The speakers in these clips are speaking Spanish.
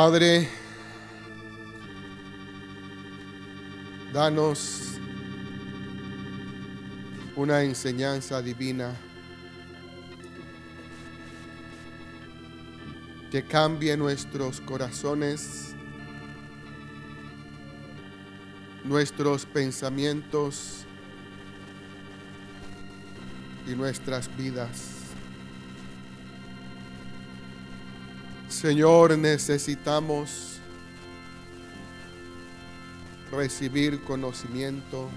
Padre, danos una enseñanza divina que cambie nuestros corazones, nuestros pensamientos y nuestras vidas. Señor, necesitamos recibir conocimiento,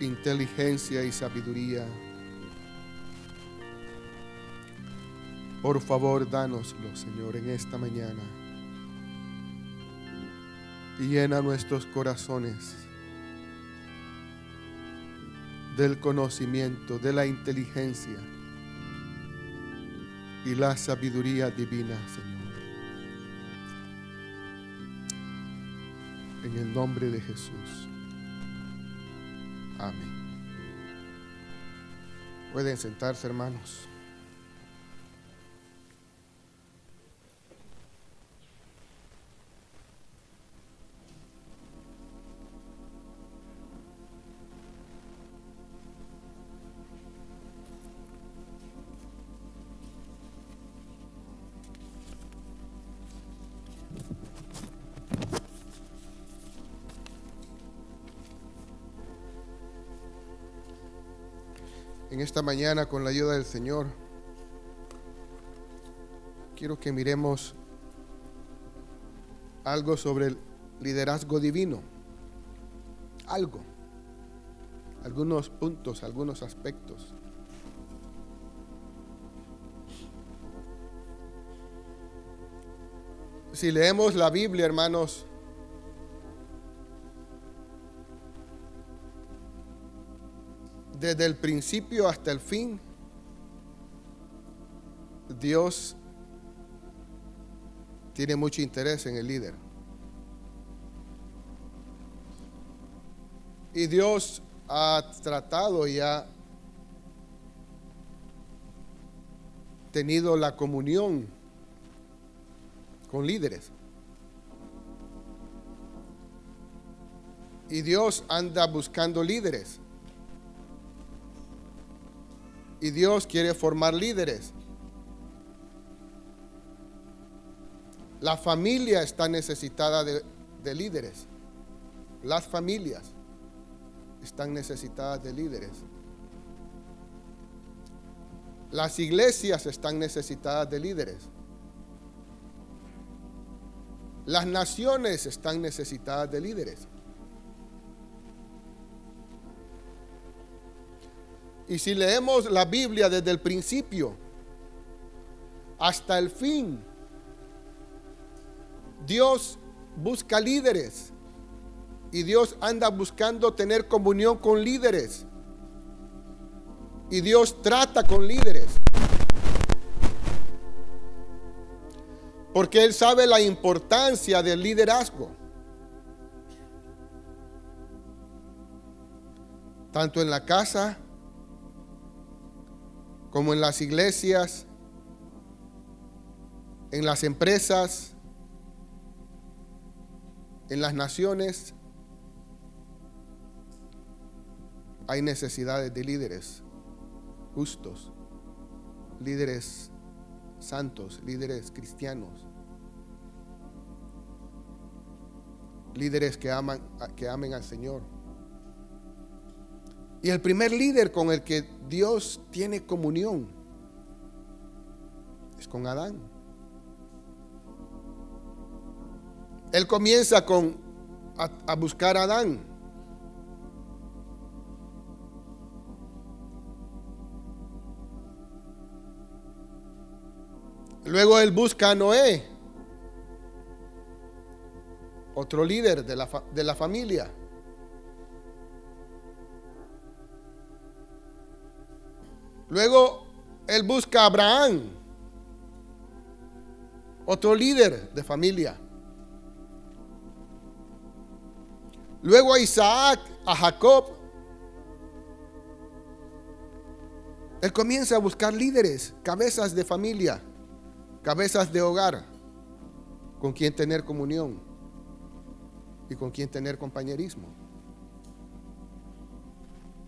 inteligencia y sabiduría. Por favor, dánoslo, Señor, en esta mañana. Y llena nuestros corazones del conocimiento, de la inteligencia y la sabiduría divina, Señor. En el nombre de Jesús. Amén. Pueden sentarse, hermanos. Esta mañana con la ayuda del Señor, quiero que miremos algo sobre el liderazgo divino. Algo. Algunos puntos, algunos aspectos. Si leemos la Biblia, hermanos, desde el principio hasta el fin, Dios tiene mucho interés en el líder. Y Dios ha tratado y ha tenido la comunión con líderes. Y Dios anda buscando líderes. Y Dios quiere formar líderes. La familia está necesitada de, de, líderes. Las familias están necesitadas de líderes. Las iglesias están necesitadas de líderes. Las naciones están necesitadas de líderes. Y si leemos la Biblia desde el principio hasta el fin, Dios busca líderes y Dios anda buscando tener comunión con líderes. Y Dios trata con líderes. Porque Él sabe la importancia del liderazgo. Tanto en la casa como en las iglesias, en las empresas, en las naciones, hay necesidades de líderes justos, líderes santos, líderes cristianos, líderes que aman que amen al Señor. Y el primer líder con el que Dios tiene comunión es con Adán. Él comienza con a, buscar a Adán. Luego él busca a Noé, otro líder de la, de la familia. Luego él busca a Abraham, otro líder de familia. Luego a Isaac, a Jacob. Él comienza a buscar líderes, cabezas de familia, cabezas de hogar con quien tener comunión y con quien tener compañerismo.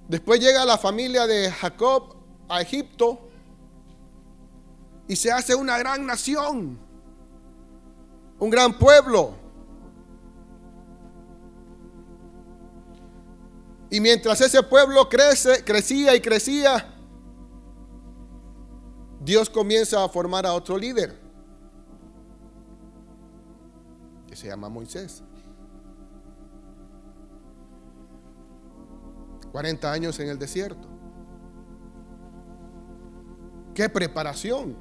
Después llega la familia de Jacob a Egipto y se hace una gran nación, un gran pueblo. Y mientras ese pueblo crece, crecía y crecía, Dios comienza a formar a otro líder, que se llama Moisés. 40 años en el desierto. ¡Qué preparación!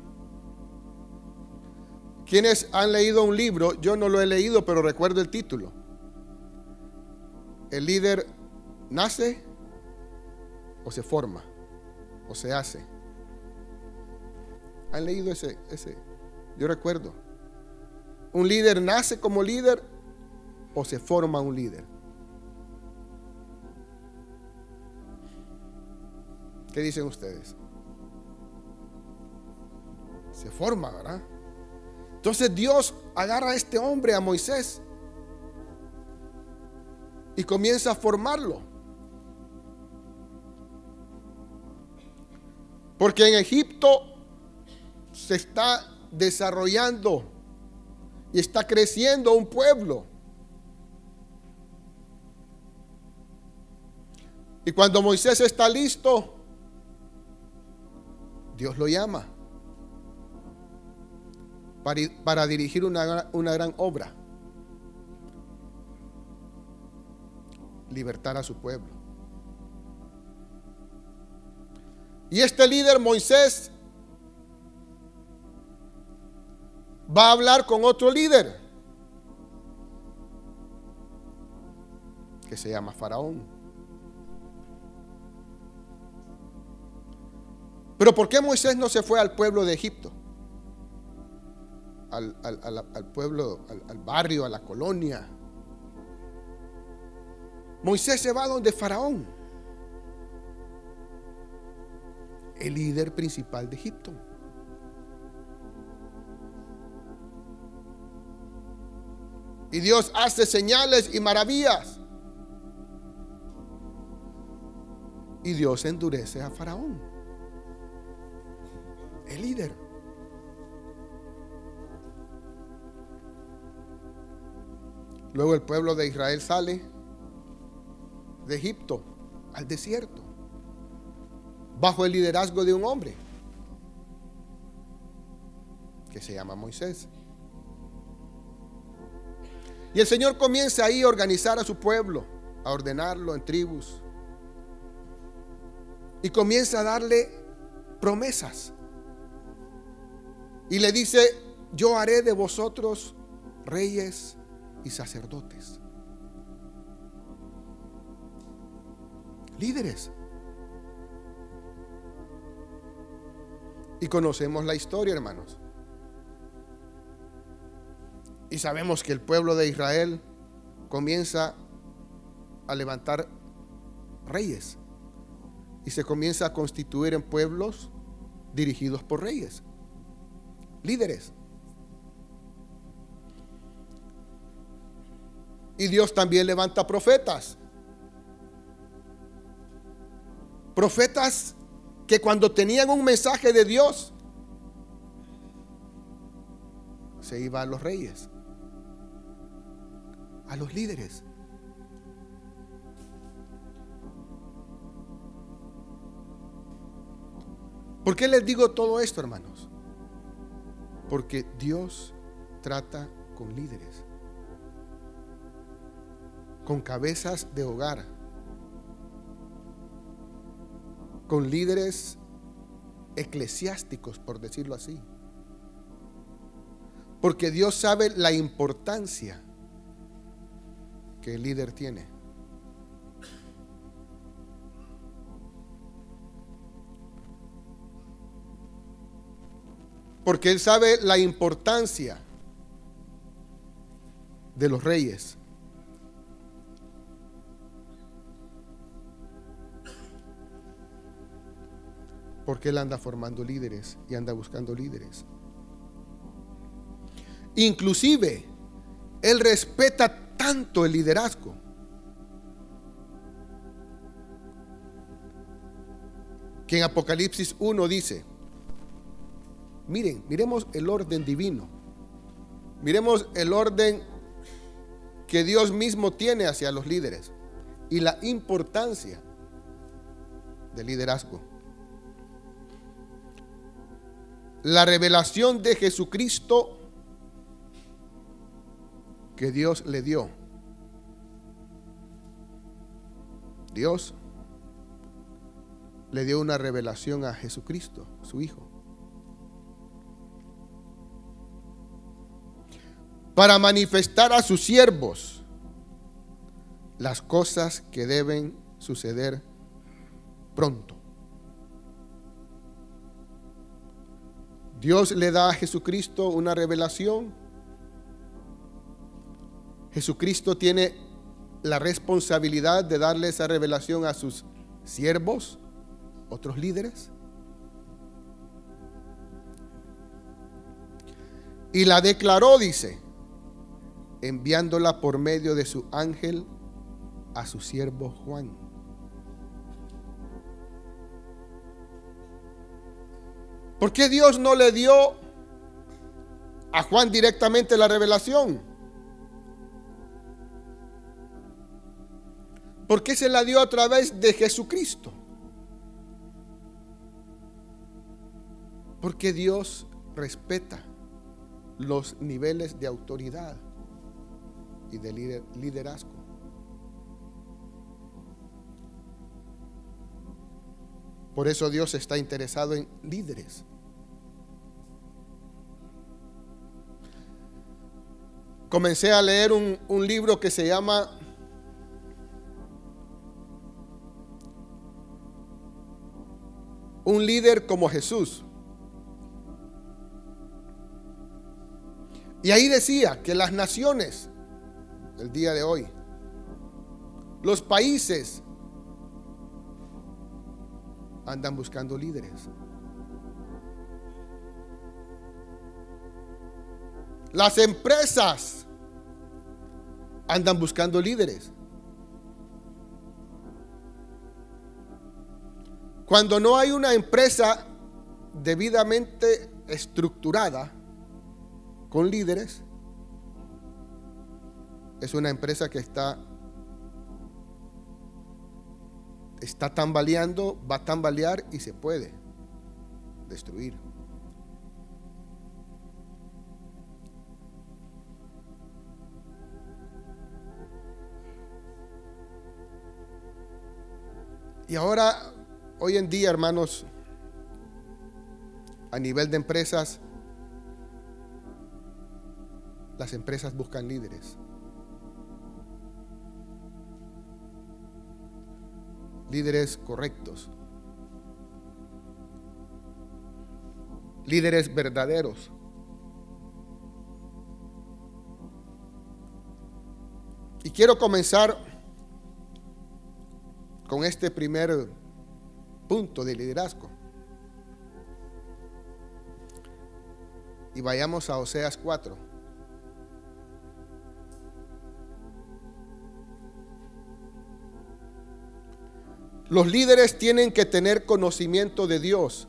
Quienes han leído un libro, yo no lo he leído, pero recuerdo el título. El líder nace o se forma o se hace. ¿Han leído ese? ese? Yo recuerdo. Un líder nace como líder o se forma un líder. ¿Qué dicen ustedes? Se forma, ¿verdad? Entonces Dios agarra a este hombre, a Moisés, y comienza a formarlo. Porque en Egipto se está desarrollando y está creciendo un pueblo. Y cuando Moisés está listo, Dios lo llama para, dirigir una, una gran obra. Libertar a su pueblo. Y este líder Moisés va a hablar con otro líder que se llama Faraón. Pero ¿por qué Moisés no se fue al pueblo de Egipto? Al, pueblo, al barrio, a la colonia. Moisés se va donde Faraón, el líder principal de Egipto. Y Dios hace señales y maravillas. Y Dios endurece a Faraón, el líder. Luego el pueblo de Israel sale de Egipto al desierto, bajo el liderazgo de un hombre que se llama Moisés. Y el Señor comienza ahí a organizar a su pueblo, a ordenarlo en tribus. Y comienza a darle promesas. Y le dice, yo haré de vosotros reyes y sacerdotes. Líderes. Y conocemos la historia, hermanos. Y sabemos que el pueblo de Israel comienza a levantar reyes y se comienza a constituir en pueblos dirigidos por reyes, líderes. Y Dios también levanta profetas. Profetas que cuando tenían un mensaje de Dios, se iba a los reyes a los líderes. ¿Por qué les digo todo esto, hermanos? Porque Dios trata con líderes, con cabezas de hogar, con líderes eclesiásticos, por decirlo así. Porque Dios sabe la importancia que el líder tiene. Porque Él sabe la importancia de los reyes. Porque Él anda formando líderes y anda buscando líderes. Inclusive, Él respeta tanto el liderazgo. Que en Apocalipsis 1 dice, miren, miremos el orden divino. Miremos el orden que Dios mismo tiene hacia los líderes y la importancia del liderazgo. La revelación de Jesucristo que Dios le dio. Dios le dio una revelación a Jesucristo, su Hijo. Para manifestar a sus siervos las cosas que deben suceder pronto. Dios le da a Jesucristo una revelación. Jesucristo tiene la responsabilidad de darle esa revelación a sus siervos, otros líderes. Y la declaró, dice, enviándola por medio de su ángel a su siervo Juan. ¿Por qué Dios no le dio a Juan directamente la revelación? ¿Por qué se la dio a través de Jesucristo? Porque Dios respeta los niveles de autoridad y de liderazgo. Por eso Dios está interesado en líderes. Comencé a leer un, un libro que se llama Un líder como Jesús. Y ahí decía que las naciones, el día de hoy, los países, andan buscando líderes. Las empresas andan buscando líderes. Cuando no hay una empresa debidamente estructurada con líderes, es una empresa que está está tambaleando, va a tambalear y se puede destruir. Y ahora, hoy en día, hermanos, a nivel de empresas, las empresas buscan líderes. Líderes correctos, líderes verdaderos. Y quiero comenzar con este primer punto de liderazgo. Y vayamos a Oseas 4. Los líderes tienen que tener conocimiento de Dios.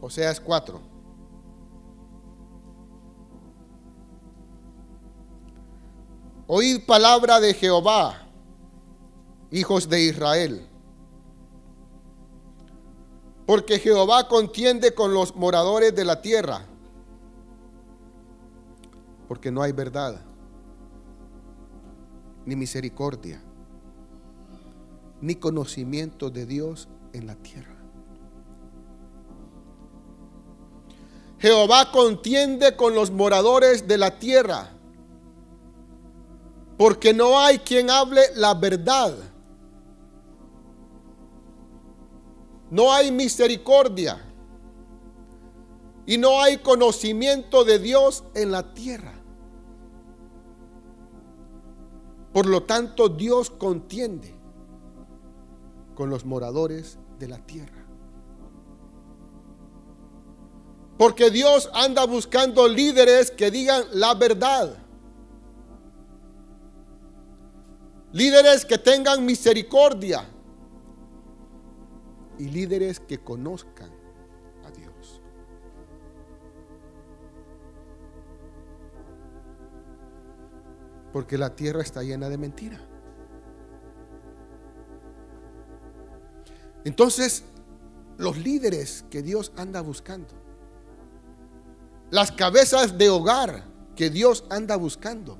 Oseas 4. Oíd palabra de Jehová, hijos de Israel. Porque Jehová contiende con los moradores de la tierra porque no hay verdad, ni misericordia, ni conocimiento de Dios en la tierra. Jehová contiende con los moradores de la tierra, porque no hay quien hable la verdad. No hay misericordia y no hay conocimiento de Dios en la tierra. Por lo tanto, Dios contiende con los moradores de la tierra. Porque Dios anda buscando líderes que digan la verdad. Líderes que tengan misericordia. Y líderes que conozcan Porque la tierra está llena de mentira. Entonces, los líderes que Dios anda buscando, las cabezas de hogar que Dios anda buscando,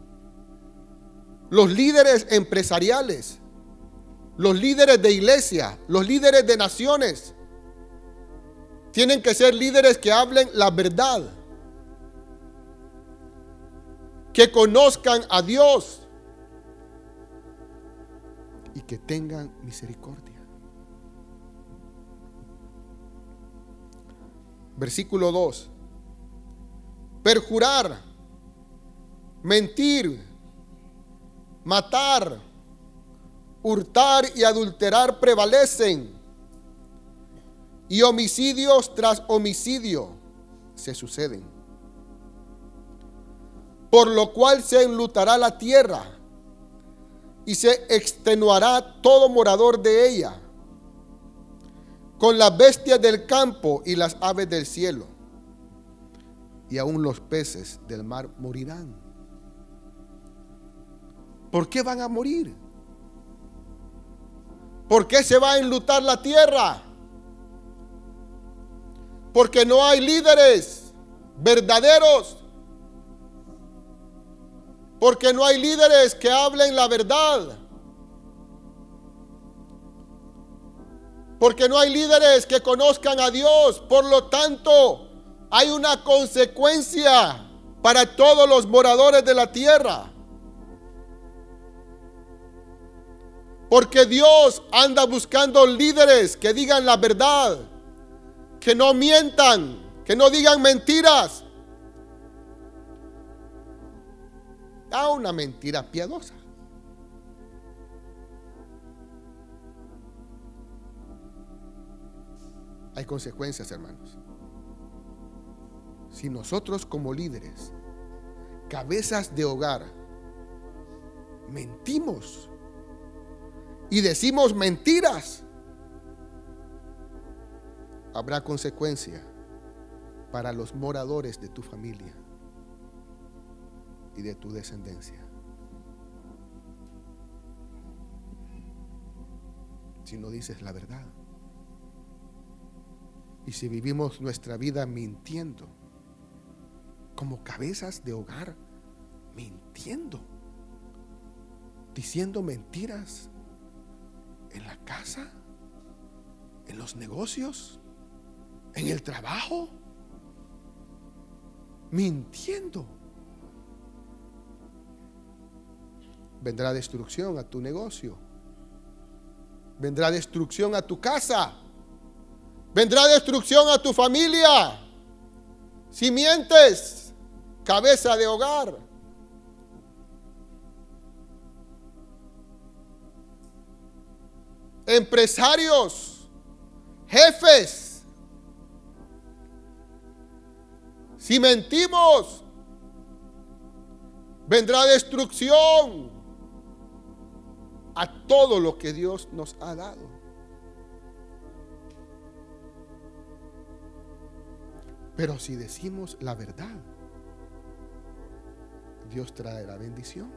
los líderes empresariales, los líderes de iglesia, los líderes de naciones, tienen que ser líderes que hablen la verdad, que conozcan a Dios y que tengan misericordia. Versículo 2. Perjurar, mentir, matar, hurtar y adulterar prevalecen. Y homicidios tras homicidio se suceden. Por lo cual se enlutará la tierra y se extenuará todo morador de ella con las bestias del campo y las aves del cielo. Y aún los peces del mar morirán. ¿Por qué van a morir? ¿Por qué se va a enlutar la tierra? Porque no hay líderes verdaderos. Porque no hay líderes que hablen la verdad. Porque no hay líderes que conozcan a Dios. Por lo tanto, hay una consecuencia para todos los moradores de la tierra. Porque Dios anda buscando líderes que digan la verdad, que no mientan, que no digan mentiras. Da una mentira piadosa. hay consecuencias, hermanos. Si nosotros como líderes, cabezas de hogar, mentimos y decimos mentiras, habrá consecuencia para los moradores de tu familia y de tu descendencia. Si no dices la verdad. Y si vivimos nuestra vida mintiendo, como cabezas de hogar, mintiendo, diciendo mentiras en la casa, en los negocios, en el trabajo, mintiendo. Vendrá destrucción a tu negocio. Vendrá destrucción a tu casa. Vendrá destrucción a tu familia. Si mientes, cabeza de hogar. Empresarios, jefes. Si mentimos, vendrá destrucción a todo lo que Dios nos ha dado. Pero si decimos la verdad, Dios traerá bendición.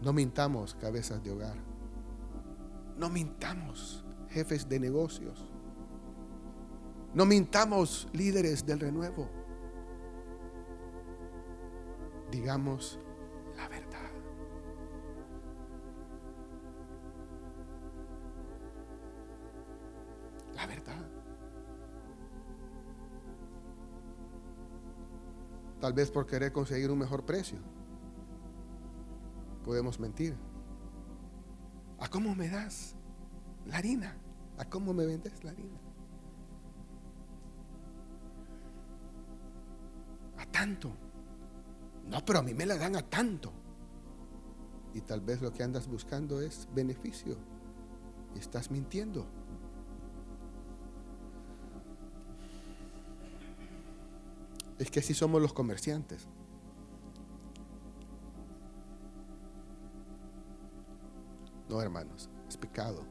No mintamos cabezas de hogar. No mintamos jefes de negocios. No mintamos líderes del renuevo. Digamos la verdad. verdad. Tal vez por querer conseguir un mejor precio. Podemos mentir. ¿A cómo me das la harina? ¿A cómo me vendes la harina? A tanto. No, pero a mí me la dan a tanto. Y tal vez lo que andas buscando es beneficio. Y estás mintiendo. Es que así somos los comerciantes. No, hermanos, es pecado.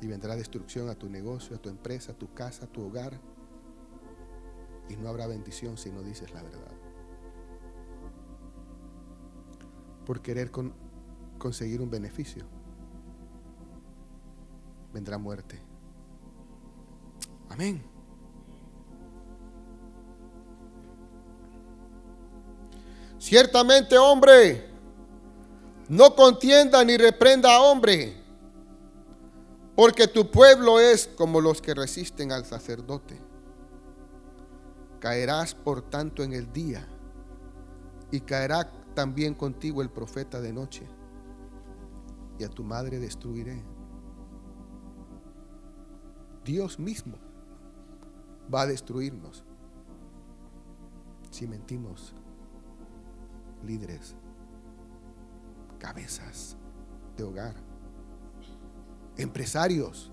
Y vendrá destrucción a tu negocio, a tu empresa, a tu casa, a tu hogar. Y no habrá bendición si no dices la verdad. Por querer conseguir un beneficio, vendrá muerte. Amén. Ciertamente, hombre, no contienda ni reprenda a hombre, porque tu pueblo es como los que resisten al sacerdote. Caerás por tanto en el día, y caerá también contigo el profeta de noche, y a tu madre destruiré. Dios mismo va a destruirnos si mentimos, líderes cabezas de hogar, empresarios,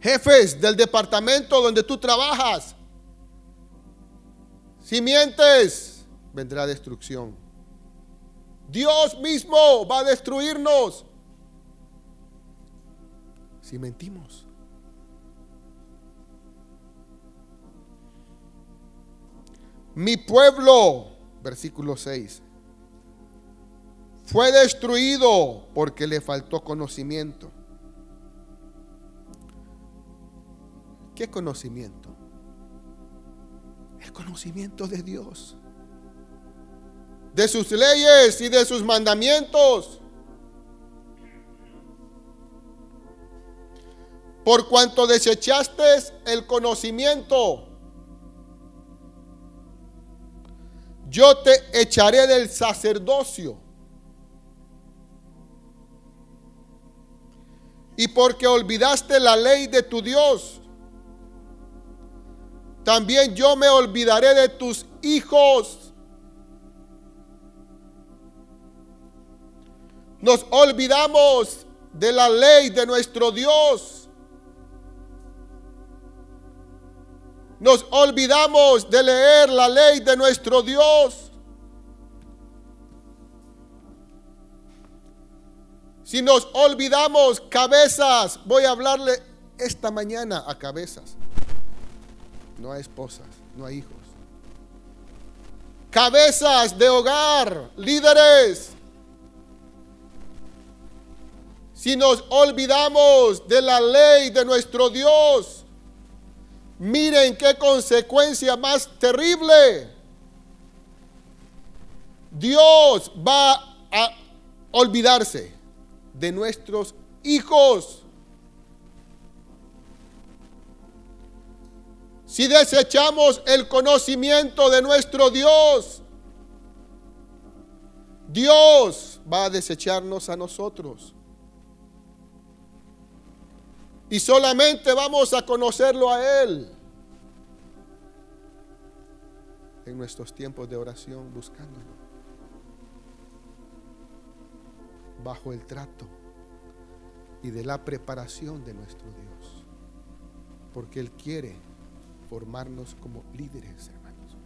jefes del departamento donde tú trabajas. Si mientes, vendrá destrucción. Dios mismo va a destruirnos si mentimos. Mi pueblo, versículo 6, fue destruido porque le faltó conocimiento. ¿Qué conocimiento? El conocimiento de Dios. De sus leyes y de sus mandamientos. Por cuanto desechaste el conocimiento, yo te echaré del sacerdocio y porque olvidaste la ley de tu Dios, también yo me olvidaré de tus hijos. Nos olvidamos de la ley de nuestro Dios. Nos olvidamos de leer la ley de nuestro Dios. Si nos olvidamos cabezas, voy a hablarle esta mañana a cabezas, no a esposas, no a hijos. Cabezas de hogar, líderes. Si nos olvidamos de la ley de nuestro Dios, miren qué consecuencia más terrible. Dios va a olvidarse de nuestros hijos. Si desechamos el conocimiento de nuestro Dios, Dios va a desecharnos a nosotros. Y solamente vamos a conocerlo a Él en nuestros tiempos de oración buscándolo. bajo el trato y de la preparación de nuestro Dios. Porque Él quiere formarnos como líderes, hermanos.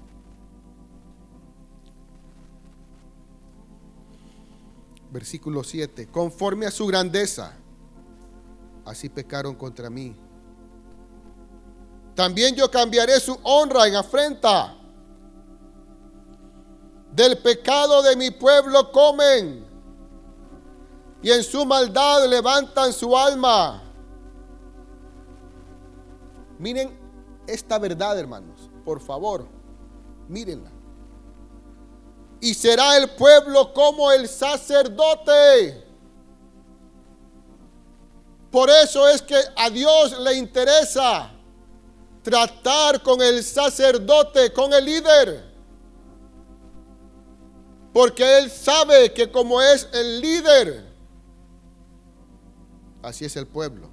Versículo 7. Conforme a su grandeza, así pecaron contra mí. También yo cambiaré su honra en afrenta. Del pecado de mi pueblo comen y en su maldad levantan su alma. Miren esta verdad, hermanos, por favor, mírenla. Y será el pueblo como el sacerdote. Por eso es que a Dios le interesa tratar con el sacerdote, con el líder. Porque Él sabe que como es el líder, Así es el pueblo.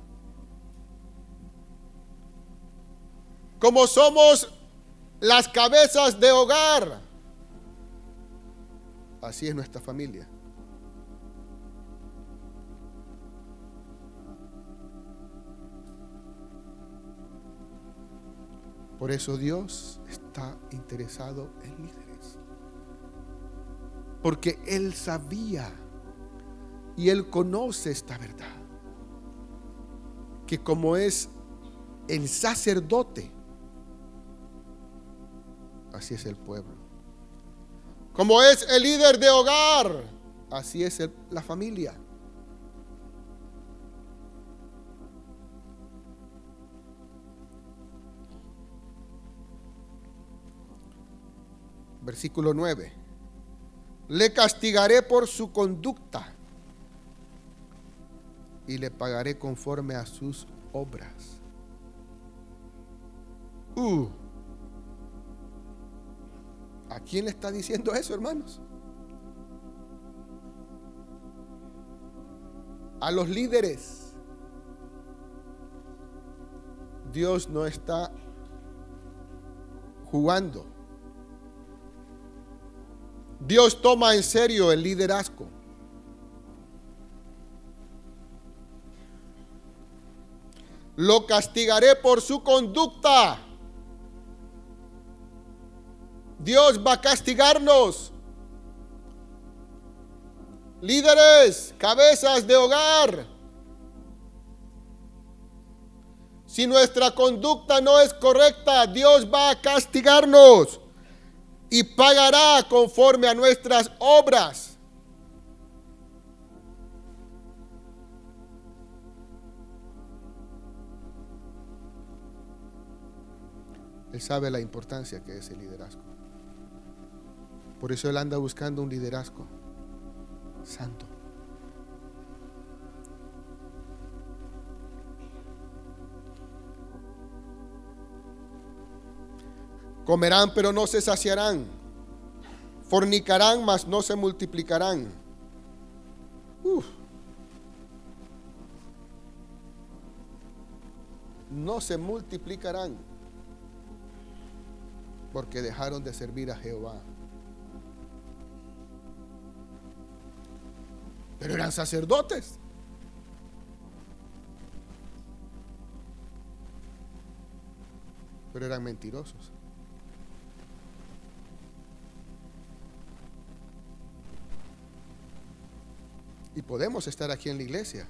Como somos las cabezas de hogar, Así es nuestra familia. Por eso Dios está interesado en líderes. Porque Él sabía y Él conoce esta verdad. Que como es el sacerdote, así es el pueblo. Como es el líder de hogar, así es la familia. Versículo 9. Le castigaré por su conducta y le pagaré conforme a sus obras. Uh. ¿A quién le está diciendo eso, hermanos? A los líderes. Dios no está jugando. Dios toma en serio el liderazgo. Lo castigaré por su conducta. Dios va a castigarnos. Líderes, cabezas de hogar. Si nuestra conducta no es correcta, Dios va a castigarnos y pagará conforme a nuestras obras. Él sabe la importancia que es el liderazgo. Por eso Él anda buscando un liderazgo santo. Comerán, pero no se saciarán. Fornicarán, mas no se multiplicarán. No se multiplicarán porque dejaron de servir a Jehová. Pero eran sacerdotes. Pero eran mentirosos. Y podemos estar aquí en la iglesia.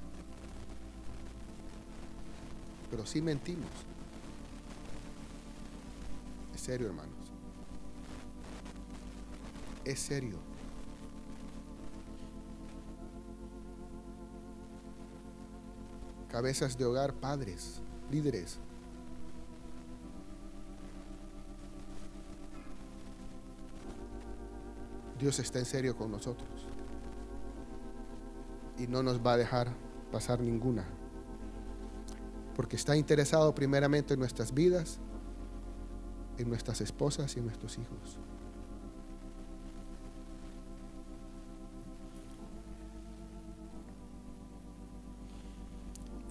Pero si mentimos. Es serio, hermanos. Es serio. Cabezas de hogar, padres, líderes. Dios está en serio con nosotros y no nos va a dejar pasar ninguna. Porque está interesado primeramente en nuestras vidas, en nuestras esposas y en nuestros hijos.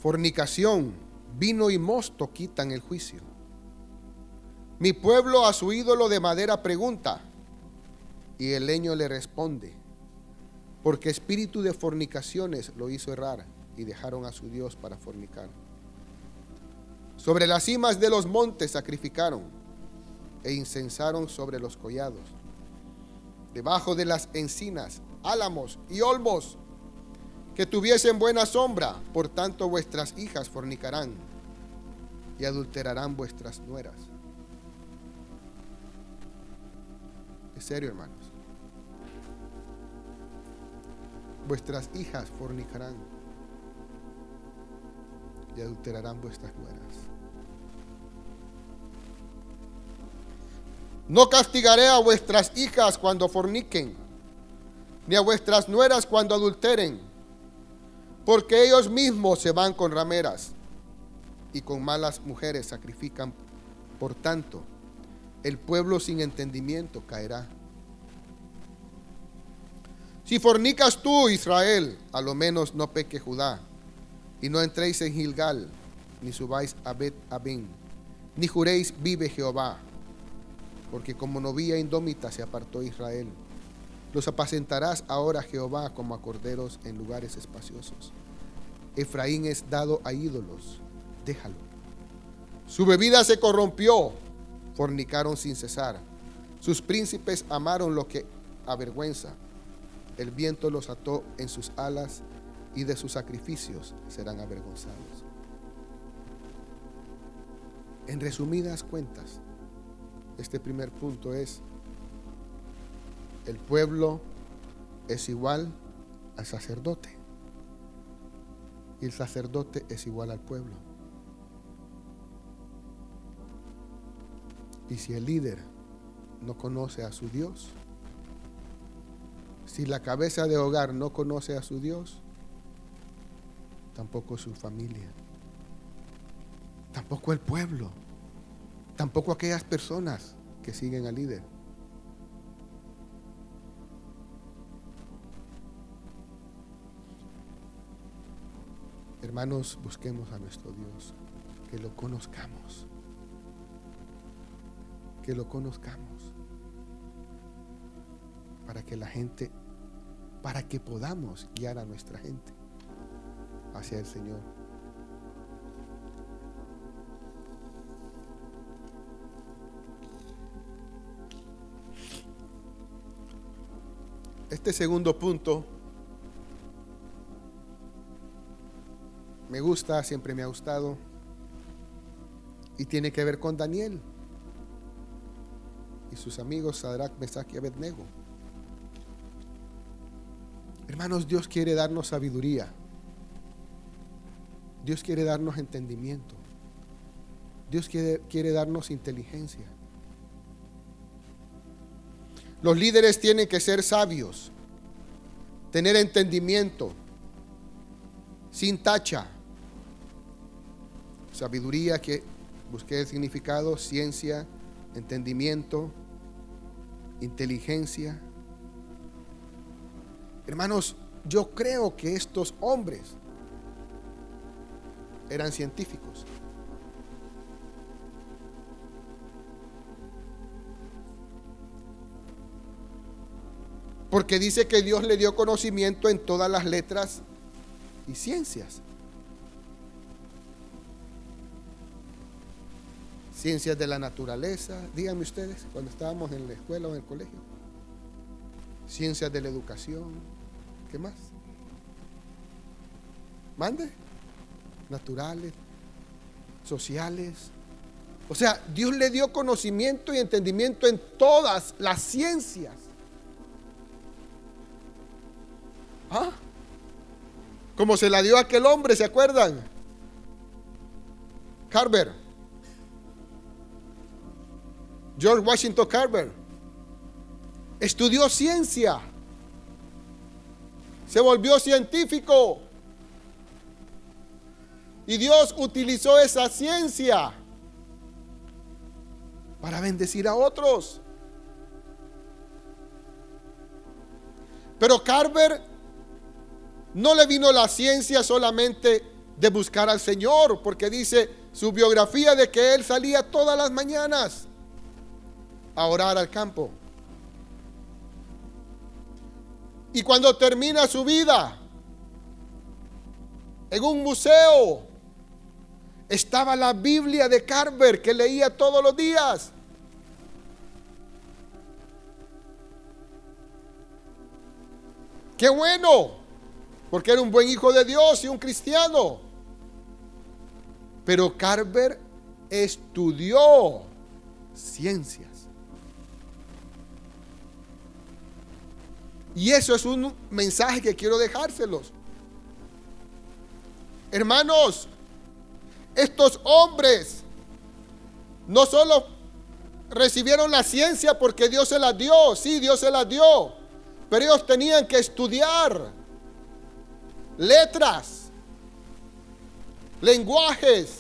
Fornicación, vino y mosto quitan el juicio. Mi pueblo a su ídolo de madera pregunta y el leño le responde porque espíritu de fornicaciones lo hizo errar y dejaron a su Dios para fornicar. Sobre las cimas de los montes sacrificaron e incensaron sobre los collados. Debajo de las encinas, álamos y olmos que tuviesen buena sombra, por tanto vuestras hijas fornicarán y adulterarán vuestras nueras. Es serio, hermanos. Vuestras hijas fornicarán y adulterarán vuestras nueras. No castigaré a vuestras hijas cuando forniquen, ni a vuestras nueras cuando adulteren, porque ellos mismos se van con rameras y con malas mujeres sacrifican. Por tanto, el pueblo sin entendimiento caerá. Si fornicas tú, Israel, a lo menos no peque Judá, y no entréis en Gilgal, ni subáis a Bet Abin, ni juréis vive Jehová, porque como novia indómita se apartó Israel, Los apacentarás ahora, Jehová, como a corderos en lugares espaciosos. Efraín es dado a ídolos, déjalo. Su bebida se corrompió, fornicaron sin cesar. Sus príncipes amaron lo que avergüenza. El viento los ató en sus alas y de sus sacrificios serán avergonzados. En resumidas cuentas, este primer punto es, el pueblo es igual al sacerdote y el sacerdote es igual al pueblo. Y si el líder no conoce a su Dios, si la cabeza de hogar no conoce a su Dios, tampoco su familia, tampoco el pueblo, tampoco aquellas personas que siguen al líder. Hermanos, busquemos a nuestro Dios, que lo conozcamos, que lo conozcamos, para que la gente, para que podamos guiar a nuestra gente hacia el Señor. Este segundo punto me gusta, siempre me ha gustado y tiene que ver con Daniel y sus amigos Sadrach, Mesach y Abednego. Hermanos, Dios quiere darnos sabiduría. Dios quiere darnos entendimiento. Dios quiere, quiere darnos inteligencia. Los líderes tienen que ser sabios, tener entendimiento, sin tacha. Sabiduría que busqué el significado, ciencia, entendimiento, inteligencia. Hermanos, yo creo que estos hombres eran científicos. Porque dice que Dios le dio conocimiento en todas las letras y ciencias. Ciencias de la naturaleza, díganme ustedes, cuando estábamos en la escuela o en el colegio. Ciencias de la educación, ¿qué más? Mande naturales, sociales. O sea, Dios le dio conocimiento y entendimiento en todas las ciencias. ¿Ah? Como se la dio a aquel hombre, ¿se acuerdan? Carver. George Washington Carver. Estudió ciencia. Se volvió científico. Y Dios utilizó esa ciencia para bendecir a otros. Pero Carver no le vino la ciencia solamente de buscar al Señor, porque dice su biografía de que él salía todas las mañanas a orar al campo. Y cuando termina su vida en un museo, estaba la Biblia de Carver que leía todos los días. Qué bueno, porque era un buen hijo de Dios y un cristiano. Pero Carver estudió ciencias. Y eso es un mensaje que quiero dejárselos. Hermanos, estos hombres no solo recibieron la ciencia porque Dios se las dio, sí, Dios se las dio, pero ellos tenían que estudiar letras, lenguajes,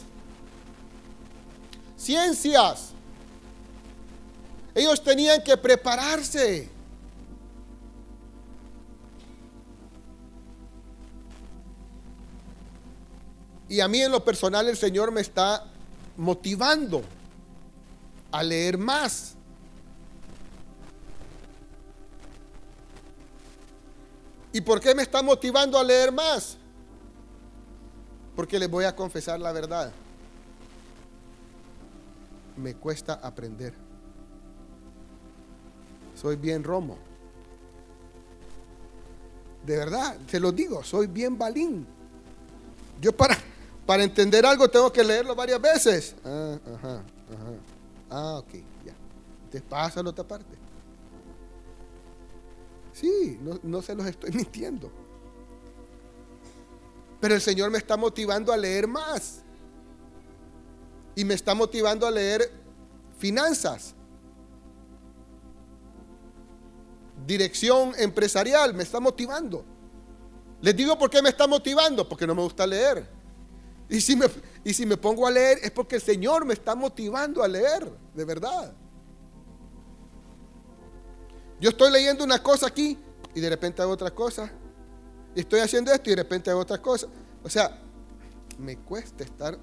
ciencias. Ellos tenían que prepararse. Y a mí en lo personal el Señor me está motivando a leer más. ¿Y por qué me está motivando a leer más? Porque les voy a confesar la verdad. Me cuesta aprender. Soy bien romo. De verdad, te lo digo, soy bien balín. Yo para, para entender algo tengo que leerlo varias veces. Ah, ajá, ajá. Ah, ok, ya. Te pasa otra parte. Sí, no, no se los estoy mintiendo. Pero el Señor me está motivando a leer más. Y me está motivando a leer finanzas. Dirección empresarial me está motivando. Les digo por qué me está motivando, porque no me gusta leer. Y si me, y si me pongo a leer es porque el Señor me está motivando a leer, de verdad. Yo estoy leyendo una cosa aquí y de repente hago otra cosa. Y estoy haciendo esto y de repente hago otra cosa. O sea, me cuesta estar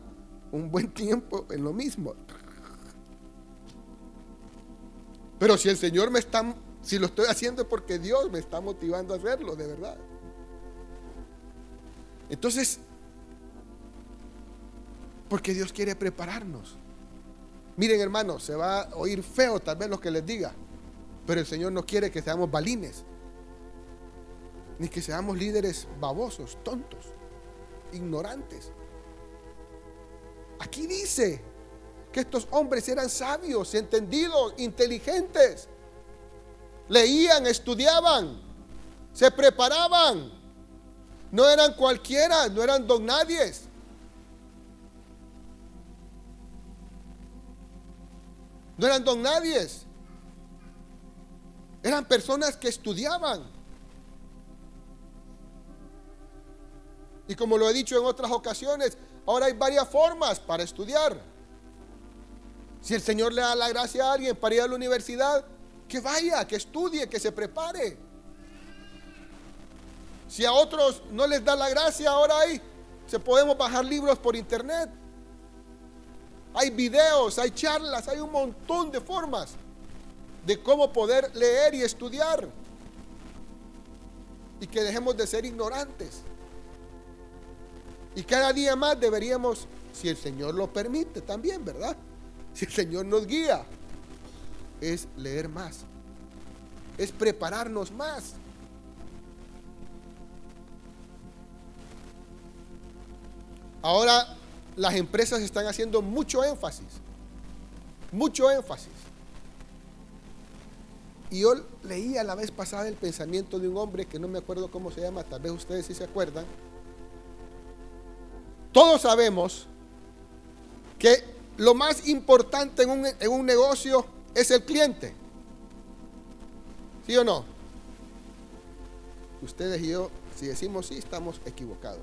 un buen tiempo en lo mismo. Pero si el Señor me está, si lo estoy haciendo es porque Dios me está motivando a hacerlo, de verdad. Entonces, porque Dios quiere prepararnos. Miren hermanos, se va a oír feo tal vez lo que les diga, pero el Señor no quiere que seamos balines, ni que seamos líderes babosos, tontos, ignorantes. Aquí dice que estos hombres eran sabios, entendidos, inteligentes. Leían, estudiaban, se preparaban. No eran cualquiera, no eran don nadies. No eran don nadies. Eran personas que estudiaban. Y como lo he dicho en otras ocasiones, ahora hay varias formas para estudiar. Si el Señor le da la gracia a alguien para ir a la universidad, que vaya, que estudie, que se prepare. Si a otros no les da la gracia, ahora hay, se podemos bajar libros por internet. Hay videos, hay charlas, hay un montón de formas de cómo poder leer y estudiar. Y que dejemos de ser ignorantes. Y cada día más deberíamos, si el Señor lo permite también, ¿verdad? Si el Señor nos guía, es leer más. Es prepararnos más. Ahora las empresas están haciendo mucho énfasis, mucho énfasis. Y yo leía la vez pasada el pensamiento de un hombre que no me acuerdo cómo se llama, tal vez ustedes sí se acuerdan. Todos sabemos que lo más importante en un, en un negocio es el cliente. ¿Sí o no? Ustedes y yo, si decimos sí, estamos equivocados.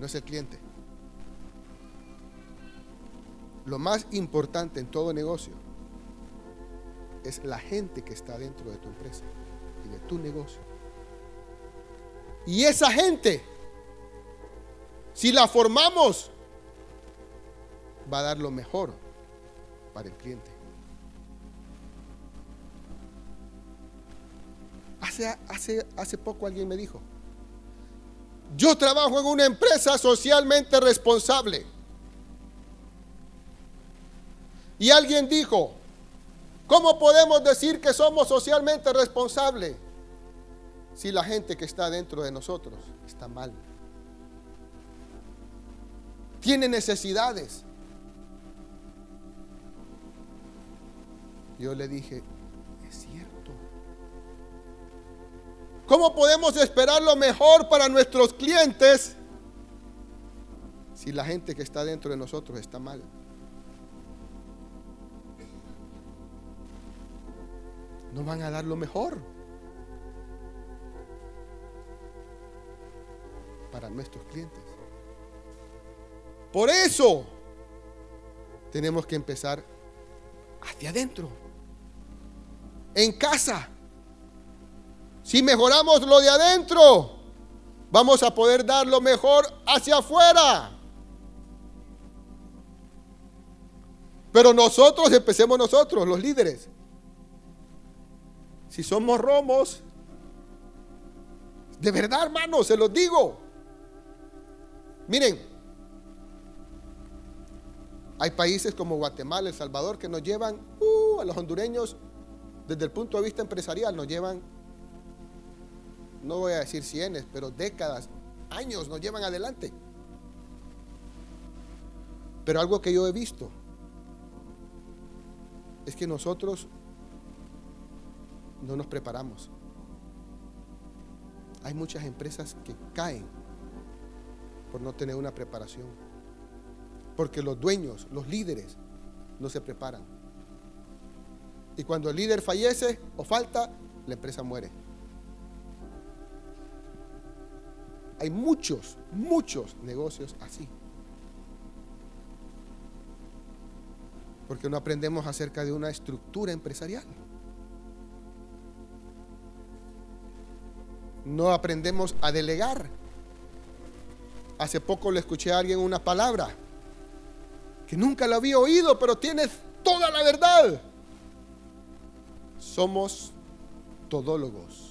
No es el cliente. Lo más importante en todo negocio es la gente que está dentro de tu empresa y de tu negocio. Y esa gente, si la formamos, va a dar lo mejor para el cliente. Hace, hace, hace poco alguien me dijo, yo trabajo en una empresa socialmente responsable. Y alguien dijo, ¿cómo podemos decir que somos socialmente responsables si la gente que está dentro de nosotros está mal? Tiene necesidades. Yo le dije, ¿Cómo podemos esperar lo mejor para nuestros clientes si la gente que está dentro de nosotros está mal? No van a dar lo mejor para nuestros clientes. Por eso tenemos que empezar hacia adentro, en casa. Si mejoramos lo de adentro, vamos a poder dar lo mejor hacia afuera. Pero nosotros, empecemos nosotros, los líderes. Si somos romos, de verdad, hermanos, se los digo. Miren, hay países como Guatemala, El Salvador, que nos llevan uh, a los hondureños, desde el punto de vista empresarial, nos llevan, no voy a decir cienes, pero décadas, años nos llevan adelante. Pero algo que yo he visto es que nosotros no nos preparamos. Hay muchas empresas que caen por no tener una preparación. Porque los dueños, los líderes, no se preparan. Y cuando el líder fallece o falta, la empresa muere. Hay muchos, muchos negocios así. Porque no aprendemos acerca de una estructura empresarial. No aprendemos a delegar. Hace poco le escuché a alguien una palabra que nunca la había oído, pero tiene toda la verdad. Somos todólogos.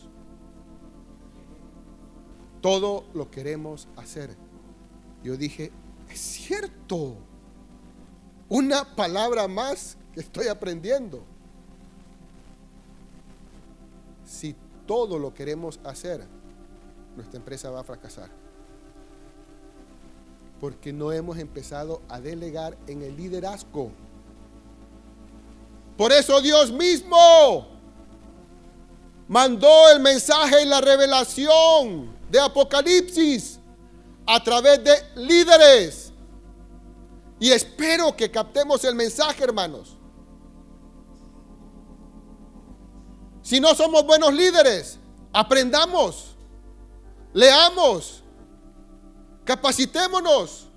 Todo lo queremos hacer. Yo dije, es cierto. Una palabra más que estoy aprendiendo. Si todo lo queremos hacer, nuestra empresa va a fracasar. Porque no hemos empezado a delegar en el liderazgo. Por eso Dios mismo mandó el mensaje y la revelación de Apocalipsis a través de líderes. Y espero que captemos el mensaje, hermanos. Si no somos buenos líderes, aprendamos, leamos, capacitémonos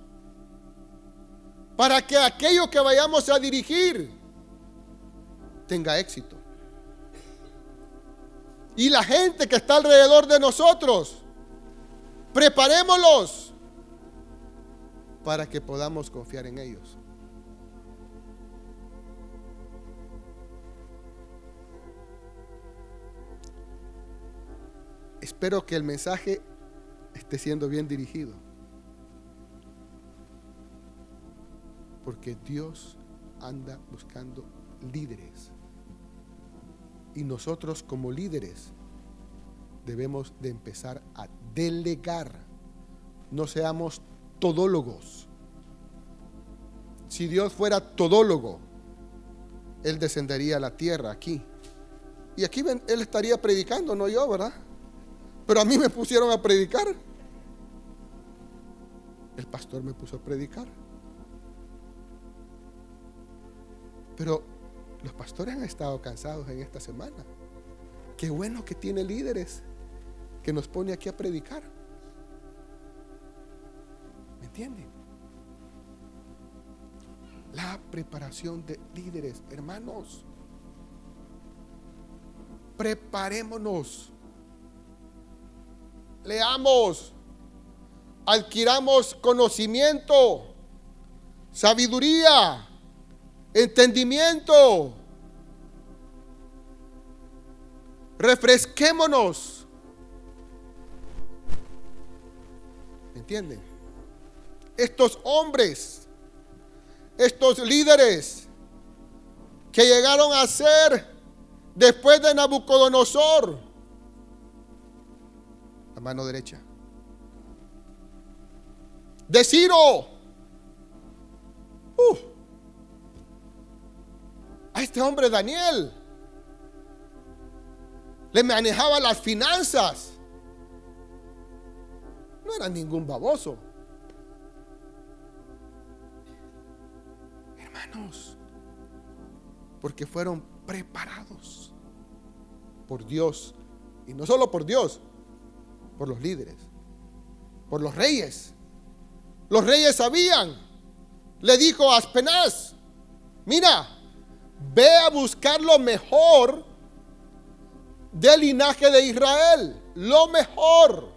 para que aquello que vayamos a dirigir tenga éxito. Y la gente que está alrededor de nosotros, preparémoslos para que podamos confiar en ellos. espero que el mensaje esté siendo bien dirigido. Porque Dios anda buscando líderes. Y nosotros como líderes debemos de empezar a delegar. No seamos todólogos. Si Dios fuera todólogo, Él descendería a la tierra aquí. Y aquí Él estaría predicando, no yo, ¿verdad? Pero a mí me pusieron a predicar. El pastor me puso a predicar. Pero los pastores han estado cansados en esta semana. Qué bueno que tiene líderes que nos pone aquí a predicar. ¿Me entienden? La preparación de líderes, hermanos. Preparémonos leamos, adquiramos conocimiento, sabiduría, entendimiento. Refresquémonos. Estos hombres, estos líderes que llegaron a ser después de Nabucodonosor, mano derecha. De Ciro. Uh. a este hombre Daniel le manejaba las finanzas. No era ningún baboso. Hermanos, porque fueron preparados por Dios. Y no solo por Dios, por los líderes, por los reyes. Los reyes sabían. Le dijo a Aspenaz, mira, ve a buscar lo mejor del linaje de Israel, lo mejor.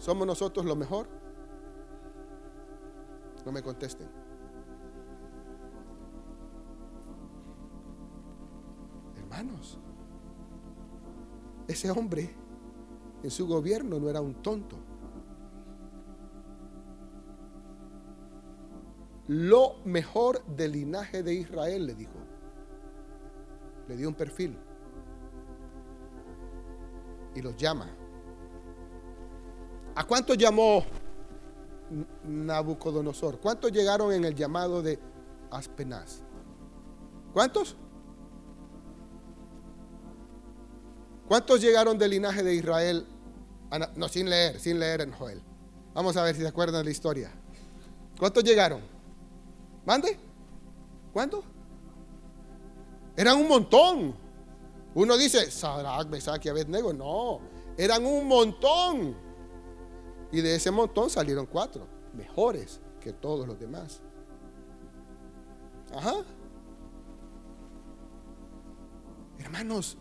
¿Somos nosotros lo mejor? No me contesten. Hermanos, ese hombre en su gobierno no era un tonto. Lo mejor del linaje de Israel, le dijo. Le dio un perfil. Y los llama. ¿A cuántos llamó Nabucodonosor? ¿Cuántos llegaron en el llamado de Aspenaz? ¿Cuántos? ¿Cuántos llegaron del linaje de Israel? No, sin leer, sin leer en Joel. Vamos a ver si se acuerdan de la historia. ¿Cuántos llegaron? ¿Mande? ¿Cuántos? Eran un montón. Uno dice, Sadrach, Mesach y Abednego. No, eran un montón. Y de ese montón salieron cuatro, mejores que todos los demás. Ajá. Hermanos,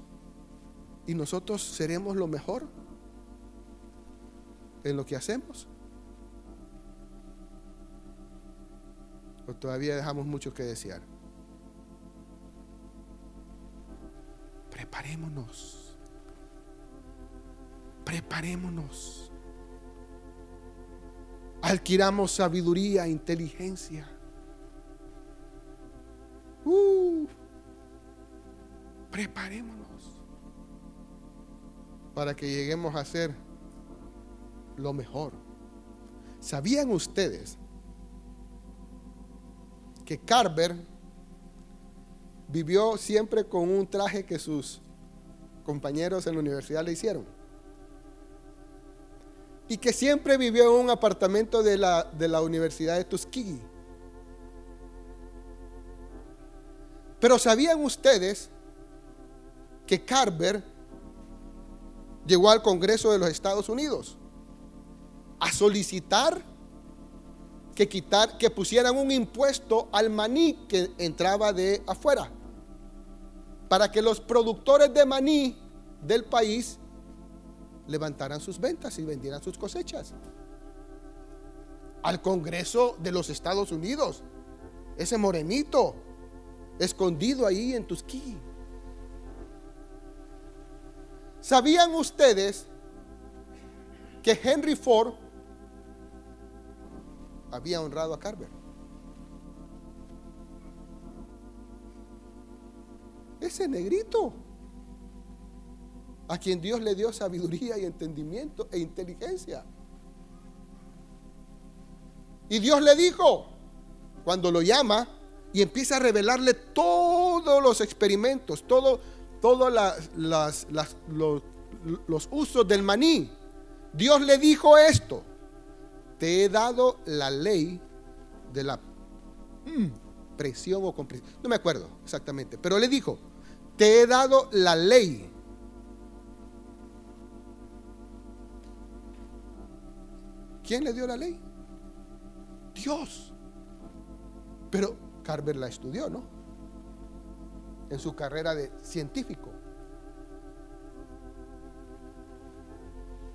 ¿Y nosotros seremos lo mejor en lo que hacemos? ¿O todavía dejamos mucho que desear? Preparémonos. Preparémonos. Adquiramos sabiduría, inteligencia. Uh, preparémonos para que lleguemos a ser lo mejor. ¿Sabían ustedes que Carver vivió siempre con un traje que sus compañeros en la universidad le hicieron? Y que siempre vivió en un apartamento de la, de la Universidad de Tuskegee. Pero ¿sabían ustedes que Carver llegó al Congreso de los Estados Unidos a solicitar que quitar, que pusieran un impuesto al maní que entraba de afuera, para que los productores de maní del país levantaran sus ventas y vendieran sus cosechas. Al Congreso de los Estados Unidos, ese morenito, escondido ahí en Tuskegee. ¿Sabían ustedes que Henry Ford había honrado a Carver? Ese negrito, a quien Dios le dio sabiduría y entendimiento e inteligencia. Y Dios le dijo, cuando lo llama y empieza a revelarle todos los experimentos, todo, todos las, los, usos del maní. Dios le dijo esto, te he dado la ley de la mm, presión o compresión. No me acuerdo exactamente, pero le dijo, te he dado la ley. ¿Quién le dio la ley? Dios. Pero Carver la estudió, ¿no? en su carrera de científico.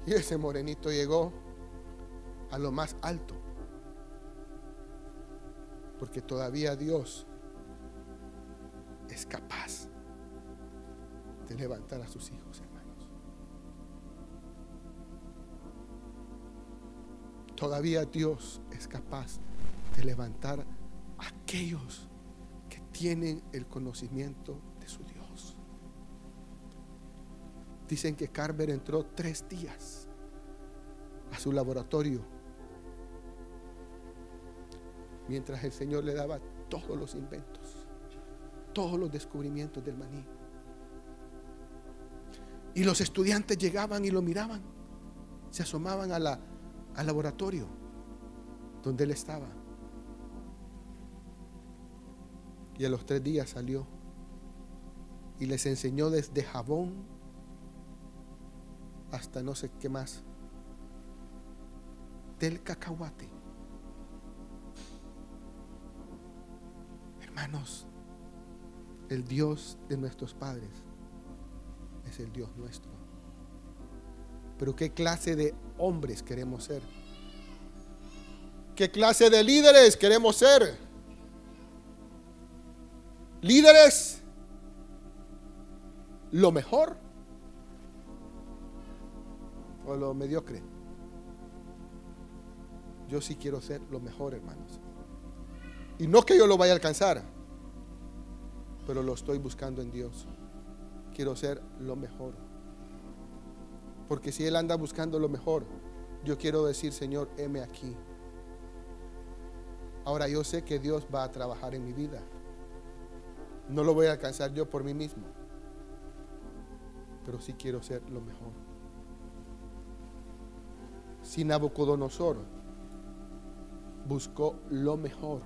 Y ese morenito llegó a lo más alto. Porque todavía Dios es capaz de levantar a sus hijos, Todavía Dios es capaz de levantar a aquellos tienen el conocimiento de su Dios. Dicen que Carver entró tres días a su laboratorio mientras el Señor le daba todos los inventos, todos los descubrimientos del maní. Y los estudiantes llegaban y lo miraban, se asomaban a la, al laboratorio donde él estaba. Y a los tres días salió y les enseñó desde jabón hasta no sé qué más, del cacahuate. Hermanos, el Dios de nuestros padres es el Dios nuestro. Pero ¿qué clase de hombres queremos ser? ¿Qué clase de líderes queremos ser? líderes lo mejor o lo mediocre. Yo sí quiero ser lo mejor, hermanos. Y no que yo lo vaya a alcanzar, pero lo estoy buscando en Dios. Quiero ser lo mejor. Porque si Él anda buscando lo mejor, yo quiero decir, Señor, heme aquí. Ahora yo sé que Dios va a trabajar en mi vida. No lo voy a alcanzar yo por mí mismo. Pero sí quiero ser lo mejor. Si Nabucodonosor buscó lo mejor,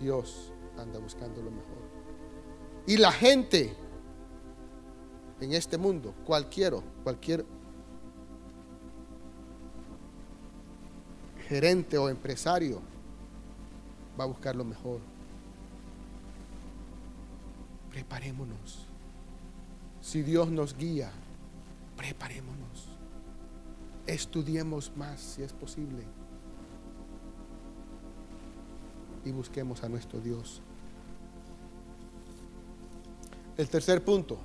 Dios anda buscando lo mejor. Y la gente en este mundo, cualquiera, cualquier gerente o empresario va a buscar lo mejor. Preparémonos. Si Dios nos guía, preparémonos. Estudiemos más si es posible. Y busquemos a nuestro Dios. El tercer punto.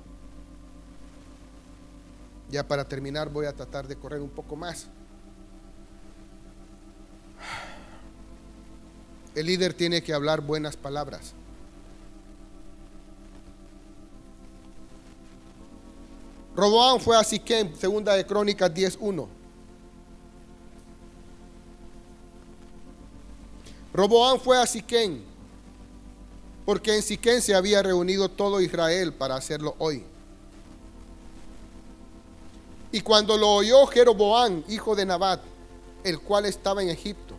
Ya para terminar voy a tratar de correr un poco más. El líder tiene que hablar buenas palabras. Roboán fue a Siquem, segunda de Crónicas 10.1. Roboán fue a Siquem, porque en Siquem se había reunido todo Israel para hacerlo hoy. Y cuando lo oyó Jeroboán, hijo de Nabat, el cual estaba en Egipto,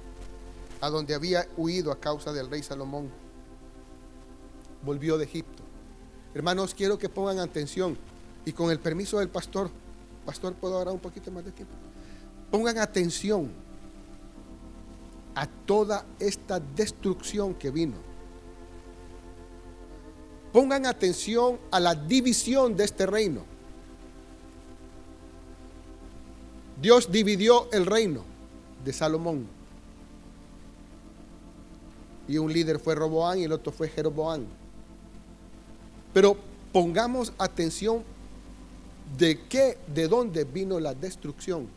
a donde había huido a causa del rey Salomón, volvió de Egipto. Hermanos, quiero que pongan atención y con el permiso del pastor, pastor, ¿puedo ahora un poquito más de tiempo? Pongan atención a toda esta destrucción que vino. Pongan atención a la división de este reino. Dios dividió el reino de Salomón. Y un líder fue Roboán y el otro fue Jeroboán. Pero pongamos atención de qué, de dónde vino la destrucción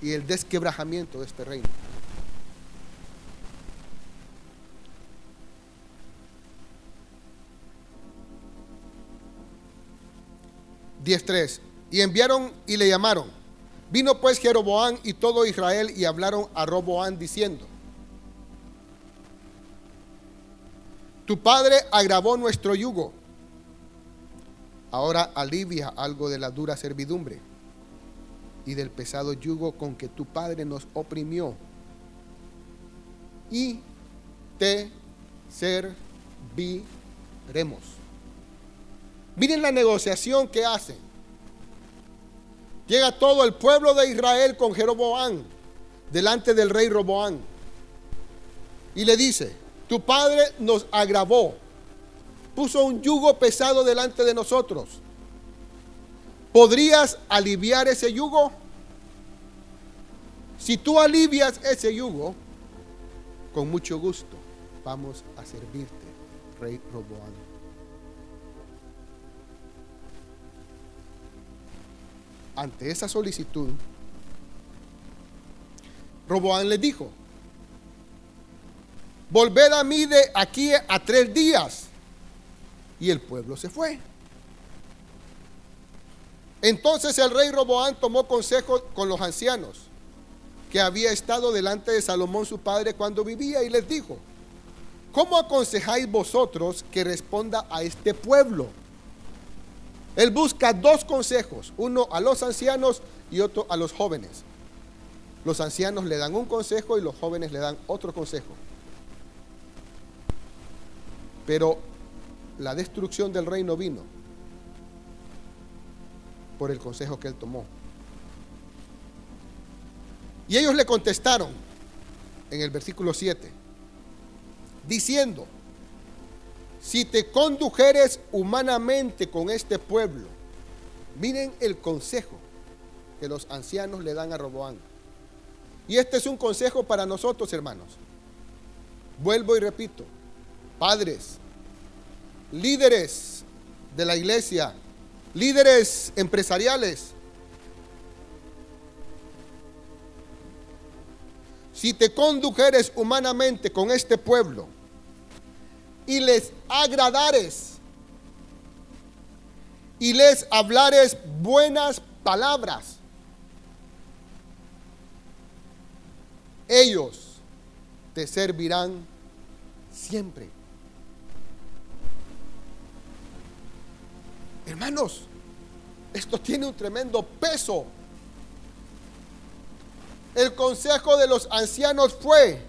y el desquebrajamiento de este reino. Diez Y enviaron y le llamaron Vino pues Jeroboán y todo Israel y hablaron a Roboán diciendo, tu padre agravó nuestro yugo, ahora alivia algo de la dura servidumbre y del pesado yugo con que tu padre nos oprimió y te serviremos. Miren la negociación que hacen. Llega todo el pueblo de Israel con Jeroboán delante del rey Roboán. Y le dice, tu padre nos agravó, puso un yugo pesado delante de nosotros. ¿Podrías aliviar ese yugo? Si tú alivias ese yugo, con mucho gusto vamos a servirte, rey Roboán. Ante esa solicitud, Roboán le dijo, volved a mí de aquí a tres días. Y el pueblo se fue. Entonces el rey Roboán tomó consejo con los ancianos que había estado delante de Salomón su padre cuando vivía y les dijo, ¿cómo aconsejáis vosotros que responda a este pueblo? Él busca dos consejos, uno a los ancianos y otro a los jóvenes. Los ancianos le dan un consejo y los jóvenes le dan otro consejo. Pero la destrucción del reino vino por el consejo que él tomó. Y ellos le contestaron en el versículo 7, diciendo, si te condujeres humanamente con este pueblo, miren el consejo que los ancianos le dan a Roboán. Y este es un consejo para nosotros, hermanos. Vuelvo y repito, padres, líderes de la iglesia, líderes empresariales, si te condujeres humanamente con este pueblo y les agradares y les hablares buenas palabras, ellos te servirán siempre. Hermanos, esto tiene un tremendo peso. El consejo de los ancianos fue,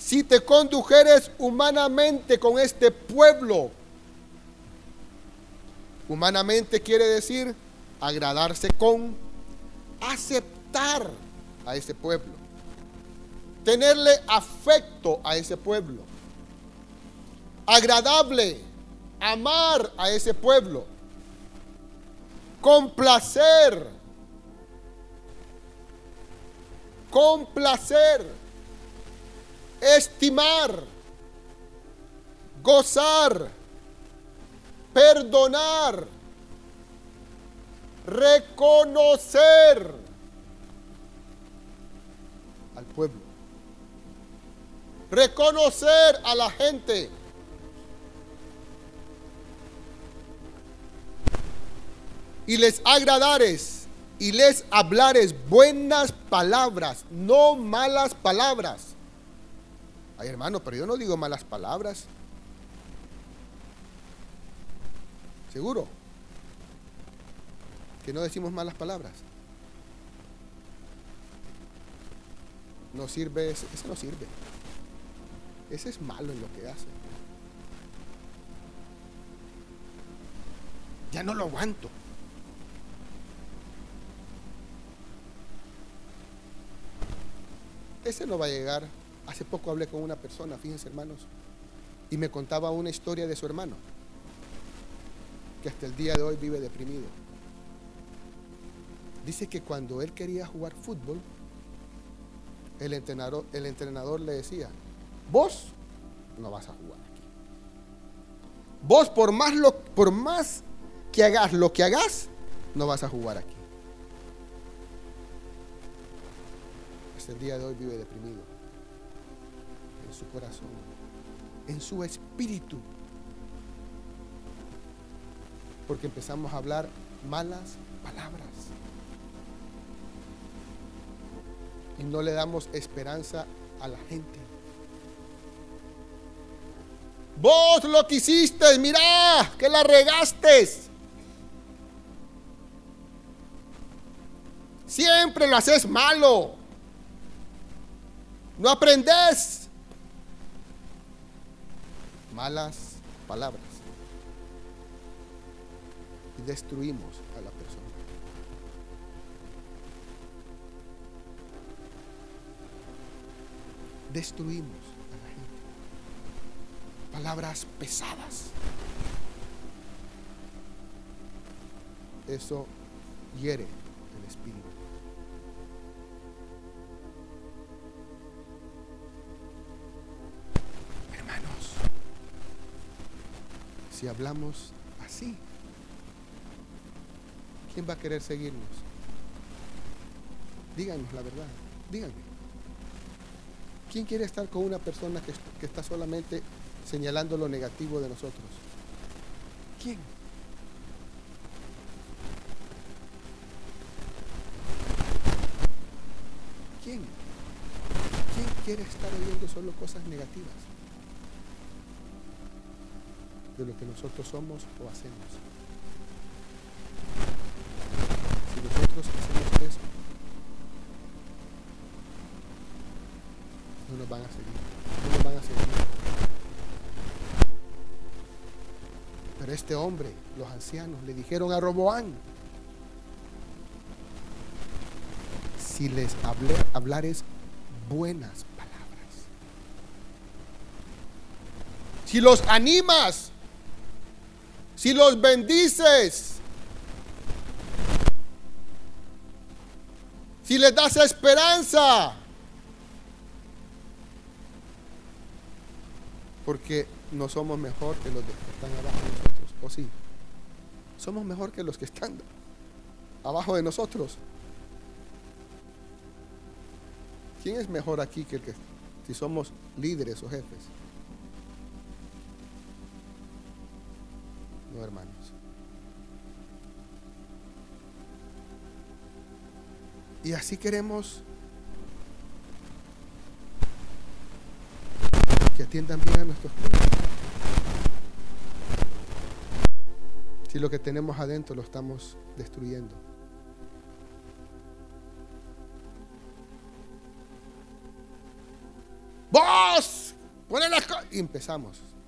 si te condujeres humanamente con este pueblo, humanamente quiere decir agradarse con, aceptar a ese pueblo, tenerle afecto a ese pueblo, agradable, amar a ese pueblo complacer, complacer, estimar, gozar, perdonar, reconocer al pueblo, reconocer a la gente y les agradares y les hablares buenas palabras, no malas palabras. Ay, hermano, pero yo no digo malas palabras. ¿Seguro? Que no decimos malas palabras. No sirve, ese, ese no sirve. Ese es malo en lo que hace. Ya no lo aguanto. ese no va a llegar. Hace poco hablé con una persona, fíjense hermanos, y me contaba una historia de su hermano, que hasta el día de hoy vive deprimido. Dice que cuando él quería jugar fútbol, el entrenador, el entrenador le decía, vos no vas a jugar aquí. Vos por más, lo, por más que hagas lo que hagas, no vas a jugar aquí. el día de hoy vive deprimido. En su corazón, en su espíritu. Porque empezamos a hablar malas palabras. Y no le damos esperanza a la gente. Vos lo que hiciste, mira, que la regaste. Siempre lo haces malo. No aprendes. Malas palabras. Y destruimos a la persona. Destruimos a la gente. Palabras pesadas. Eso hiere el espíritu. Si hablamos así? ¿Quién va a querer seguirnos? Díganos la verdad, díganme. ¿Quién quiere estar con una persona que, está solamente señalando lo negativo de nosotros? ¿Quién? ¿Quién? ¿Quién quiere estar oyendo solo cosas negativas? De lo que nosotros somos o hacemos. Si nosotros hacemos eso, no nos van a seguir, no nos van a seguir. Pero este hombre, los ancianos, le dijeron a Roboán, si les hablé, hablares buenas palabras, si los animas, si los bendices, si les das esperanza, porque no somos mejor que los que están abajo de nosotros, ¿o sí? somos mejor que los que están abajo de nosotros. ¿Quién es mejor aquí que el que si somos líderes o jefes? No, hermanos. Y así queremos que atiendan bien a nuestros clientes. Si lo que tenemos adentro lo estamos destruyendo. Vos, pone las cosas. Y empezamos.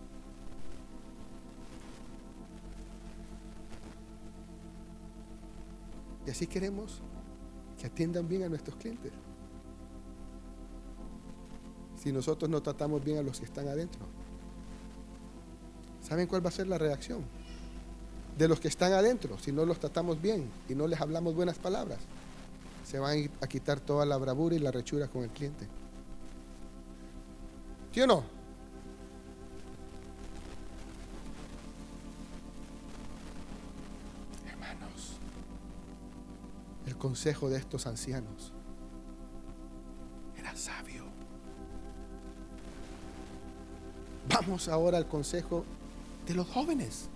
Así queremos que atiendan bien a nuestros clientes. Si nosotros no tratamos bien a los que están adentro. ¿Saben cuál va a ser la reacción? De los que están adentro, si no los tratamos bien y no les hablamos buenas palabras, se van a quitar toda la bravura y la rechura con el cliente. ¿Sí o no? Consejo de estos ancianos era sabio. Vamos ahora al consejo de los jóvenes.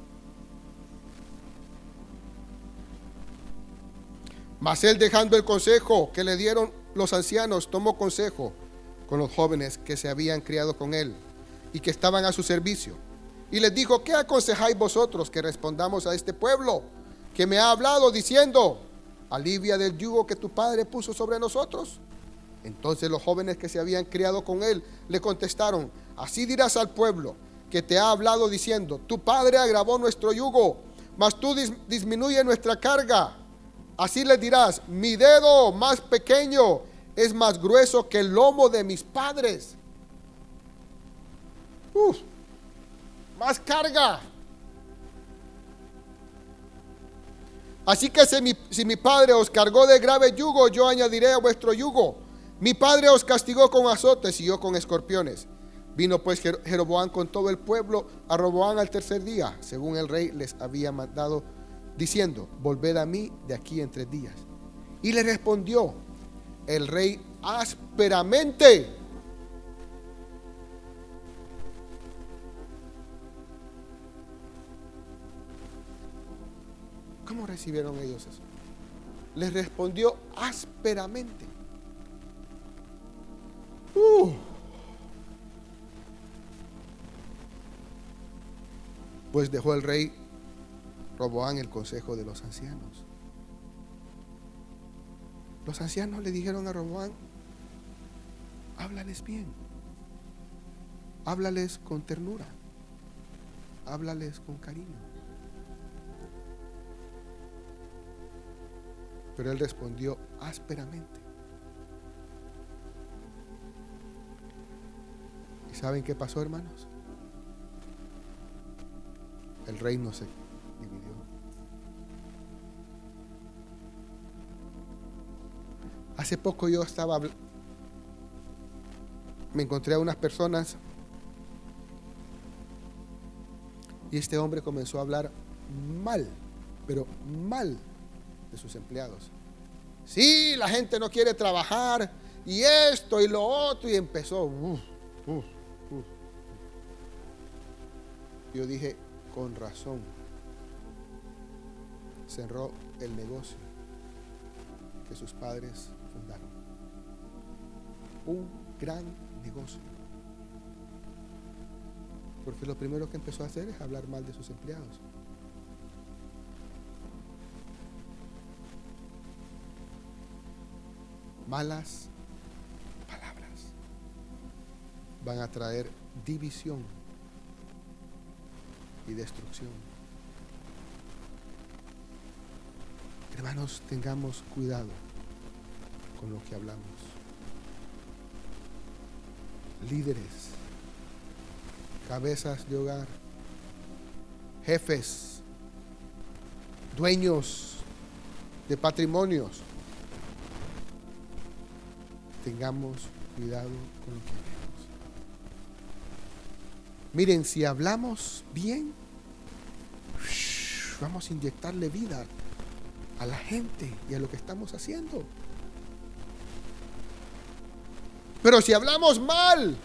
Mas él dejando el consejo que le dieron los ancianos, tomó consejo con los jóvenes que se habían criado con él y que estaban a su servicio. Y les dijo, ¿qué aconsejáis vosotros que respondamos a este pueblo que me ha hablado diciendo, alivia del yugo que tu padre puso sobre nosotros? Entonces los jóvenes que se habían criado con él le contestaron, así dirás al pueblo que te ha hablado diciendo, tu padre agravó nuestro yugo, mas tú disminuye nuestra carga. Así les dirás, mi dedo más pequeño es más grueso que el lomo de mis padres. Uf, más carga. Así que si mi, padre os cargó de grave yugo, yo añadiré a vuestro yugo. Mi padre os castigó con azotes y yo con escorpiones. Vino pues Jeroboam con todo el pueblo a Roboán al tercer día, según el rey les había mandado, diciendo, volved a mí de aquí en tres días. Y le respondió, el rey ásperamente. ¿Cómo recibieron ellos eso? Les respondió ásperamente. Uh. Pues dejó el rey Roboán el consejo de los ancianos los ancianos le dijeron a Roboán, háblales bien, háblales con ternura, háblales con cariño. Pero él respondió ásperamente. ¿Y saben qué pasó, hermanos? El reino se dividió. Hace poco yo estaba, me encontré a unas personas y este hombre comenzó a hablar mal, pero mal de sus empleados. Sí, la gente no quiere trabajar y esto y lo otro y empezó. Yo dije, con razón, cerró el negocio que sus padres un gran negocio. Porque lo primero que empezó a hacer es hablar mal de sus empleados. Malas palabras van a traer división y destrucción. Hermanos, tengamos cuidado con lo que hablamos. Líderes, cabezas de hogar, jefes, dueños de patrimonios. Tengamos cuidado con lo que hablamos. Miren, si hablamos bien, vamos a inyectarle vida a la gente y a lo que estamos haciendo. Pero si hablamos mal,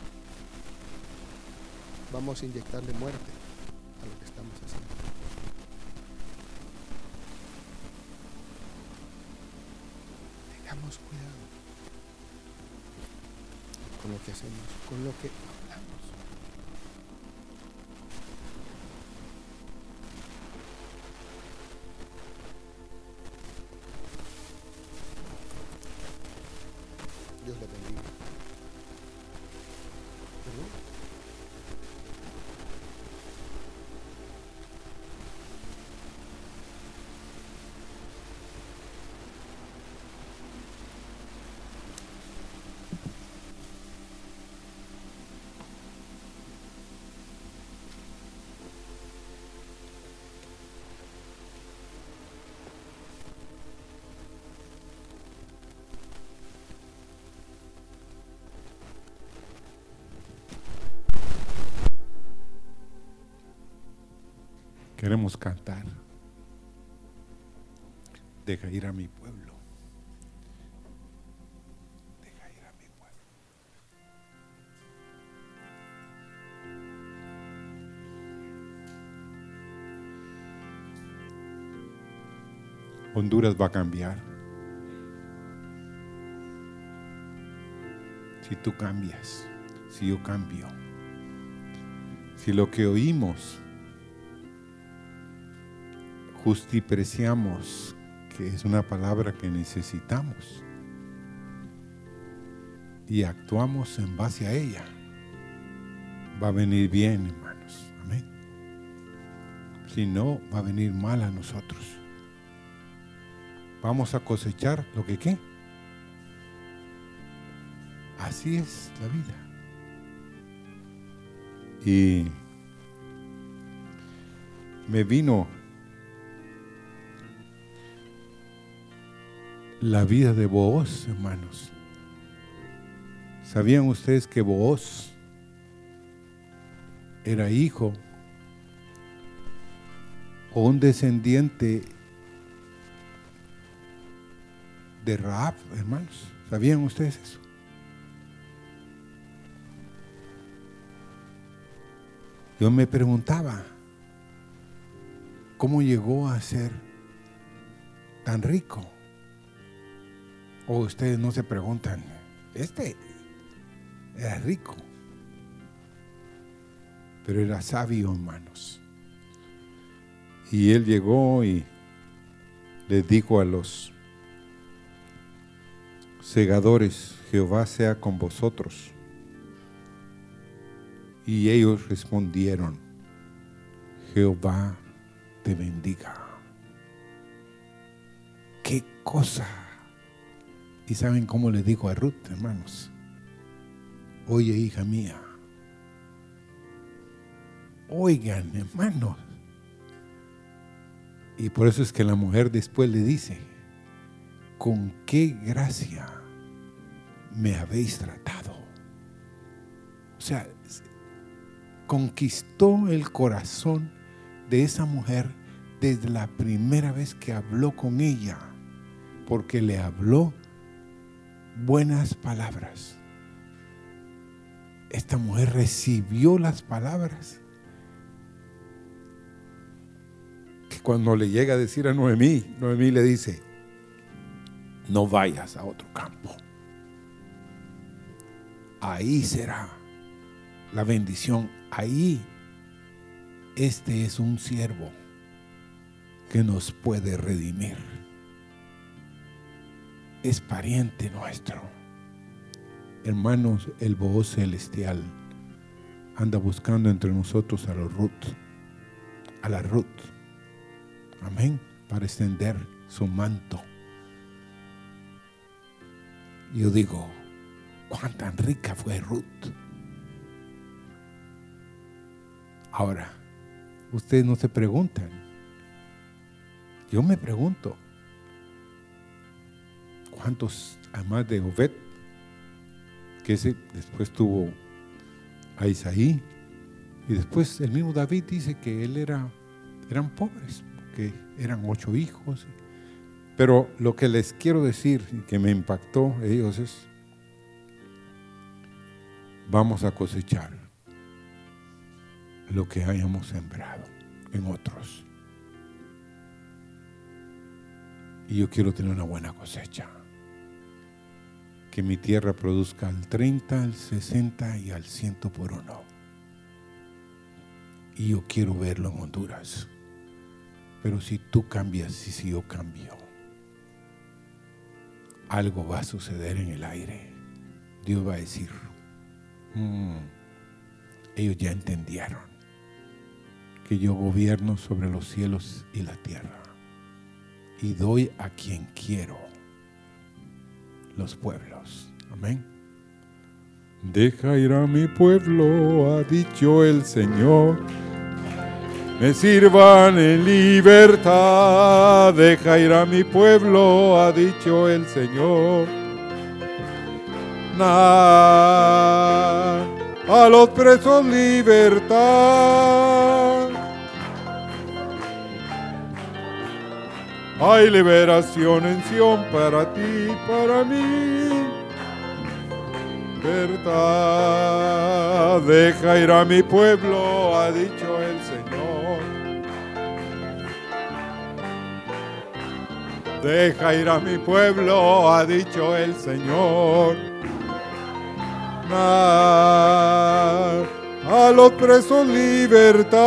vamos a inyectarle muerte a lo que estamos haciendo. Tengamos cuidado con lo que hacemos, con lo que Queremos cantar. Deja ir a mi pueblo. Deja ir a mi pueblo. Honduras va a cambiar. Si tú cambias, si yo cambio, si lo que oímos justipreciamos, que es una palabra que necesitamos, y actuamos en base a ella, va a venir bien, hermanos. Amén. Si no, va a venir mal a nosotros. Vamos a cosechar lo que qué. Así es la vida. Y me vino la vida de Booz, hermanos. ¿Sabían ustedes que Booz era hijo o un descendiente de Raab, hermanos? ¿Sabían ustedes eso? Yo me preguntaba, ¿cómo llegó a ser tan rico? O ustedes no se preguntan, este era rico, pero era sabio, hermanos. Y él llegó y les dijo a los segadores, Jehová sea con vosotros. Y ellos respondieron, Jehová te bendiga. ¿Qué cosa? ¿Y saben cómo le dijo a Ruth, hermanos? Oye, hija mía. Oigan, hermanos. Y por eso es que la mujer después le dice, con qué gracia me habéis tratado. O sea, conquistó el corazón de esa mujer desde la primera vez que habló con ella, porque le habló buenas palabras. Esta mujer recibió las palabras que cuando le llega a decir a Noemí, Noemí le dice, no vayas a otro campo. Ahí será la bendición. Ahí este es un siervo que nos puede redimir es pariente nuestro. Hermanos, el voz celestial anda buscando entre nosotros a los Ruth, a la Ruth. Amén. Para extender su manto. Yo digo, cuán tan rica fue Ruth. Ahora, ustedes no se preguntan. Yo me pregunto, ¿Cuántos, además de Obed, que ese después tuvo a Isaí, y después el mismo David dice que él era, eran pobres, que eran ocho hijos. Pero lo que les quiero decir y que me impactó ellos es, vamos a cosechar lo que hayamos sembrado en otros. Y yo quiero tener una buena cosecha. Que mi tierra produzca al 30, al 60 y al 100 por uno. Y yo quiero verlo en Honduras. Pero si tú cambias y si yo cambio, algo va a suceder en el aire. Dios va a decir, mm, ellos ya entendieron que yo gobierno sobre los cielos y la tierra y doy a quien quiero los pueblos. Amén. Deja ir a mi pueblo, ha dicho el Señor me sirvan en libertad. Deja ir a mi pueblo, ha dicho el Señor. a los presos libertad. Hay liberación en Sion para ti, para mí. Verdad, deja ir a mi pueblo, ha dicho el Señor. Deja ir a mi pueblo, ha dicho el Señor. a los presos libertad.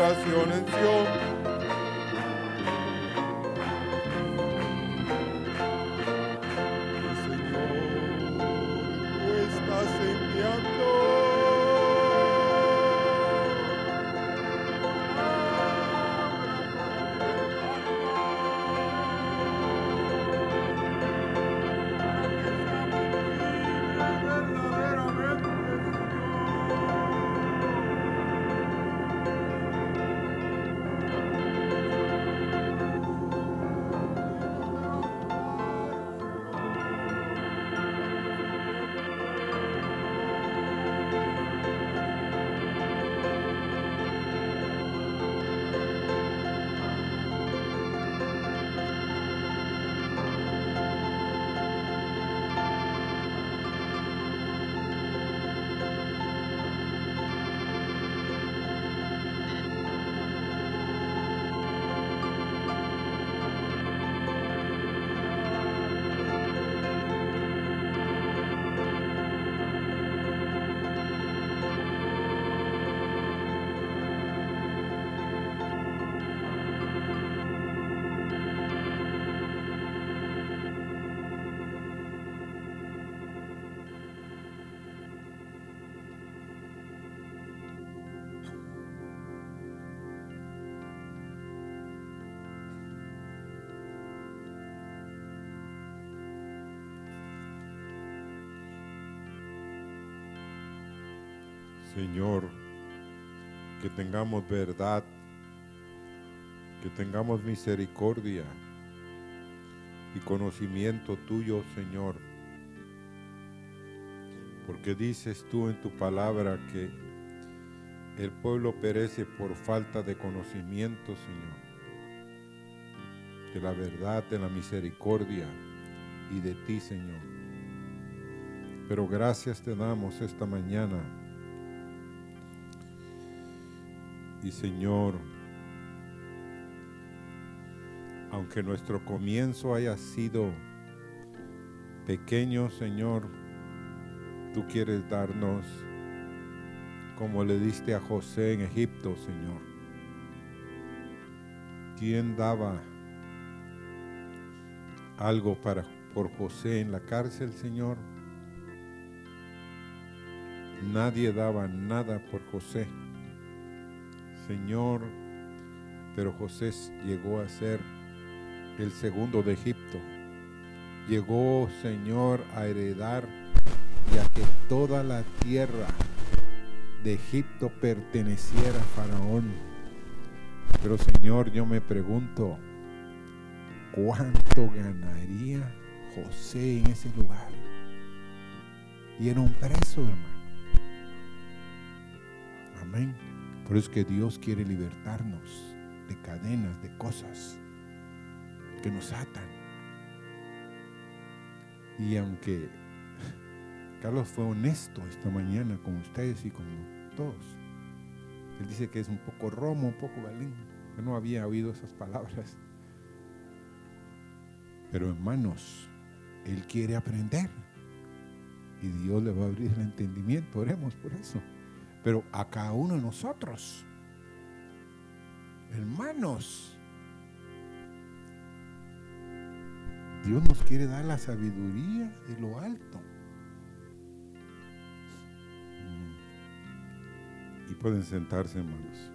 Hay liberación en Sion. Señor, que tengamos verdad, que tengamos misericordia y conocimiento tuyo, Señor. Porque dices tú en tu palabra que el pueblo perece por falta de conocimiento, Señor. De la verdad, de la misericordia y de ti, Señor. Pero gracias te damos esta mañana Y Señor, aunque nuestro comienzo haya sido pequeño, Señor, tú quieres darnos como le diste a José en Egipto, Señor. ¿Quién daba algo para por José en la cárcel, Señor? Nadie daba nada por José. Señor, pero José llegó a ser el segundo de Egipto. Llegó, Señor, a heredar y a que toda la tierra de Egipto perteneciera a Faraón. Pero Señor, yo me pregunto, ¿cuánto ganaría José en ese lugar? Y era un preso, hermano. Amén. Por eso es que Dios quiere libertarnos de cadenas, de cosas que nos atan. Y aunque Carlos fue honesto esta mañana con ustedes y con todos, él dice que es un poco romo, un poco galín. Yo no había oído esas palabras. Pero hermanos, él quiere aprender. Y Dios le va a abrir el entendimiento. Oremos por eso. Pero a cada uno de nosotros, hermanos, Dios nos quiere dar la sabiduría de lo alto. Y pueden sentarse, hermanos.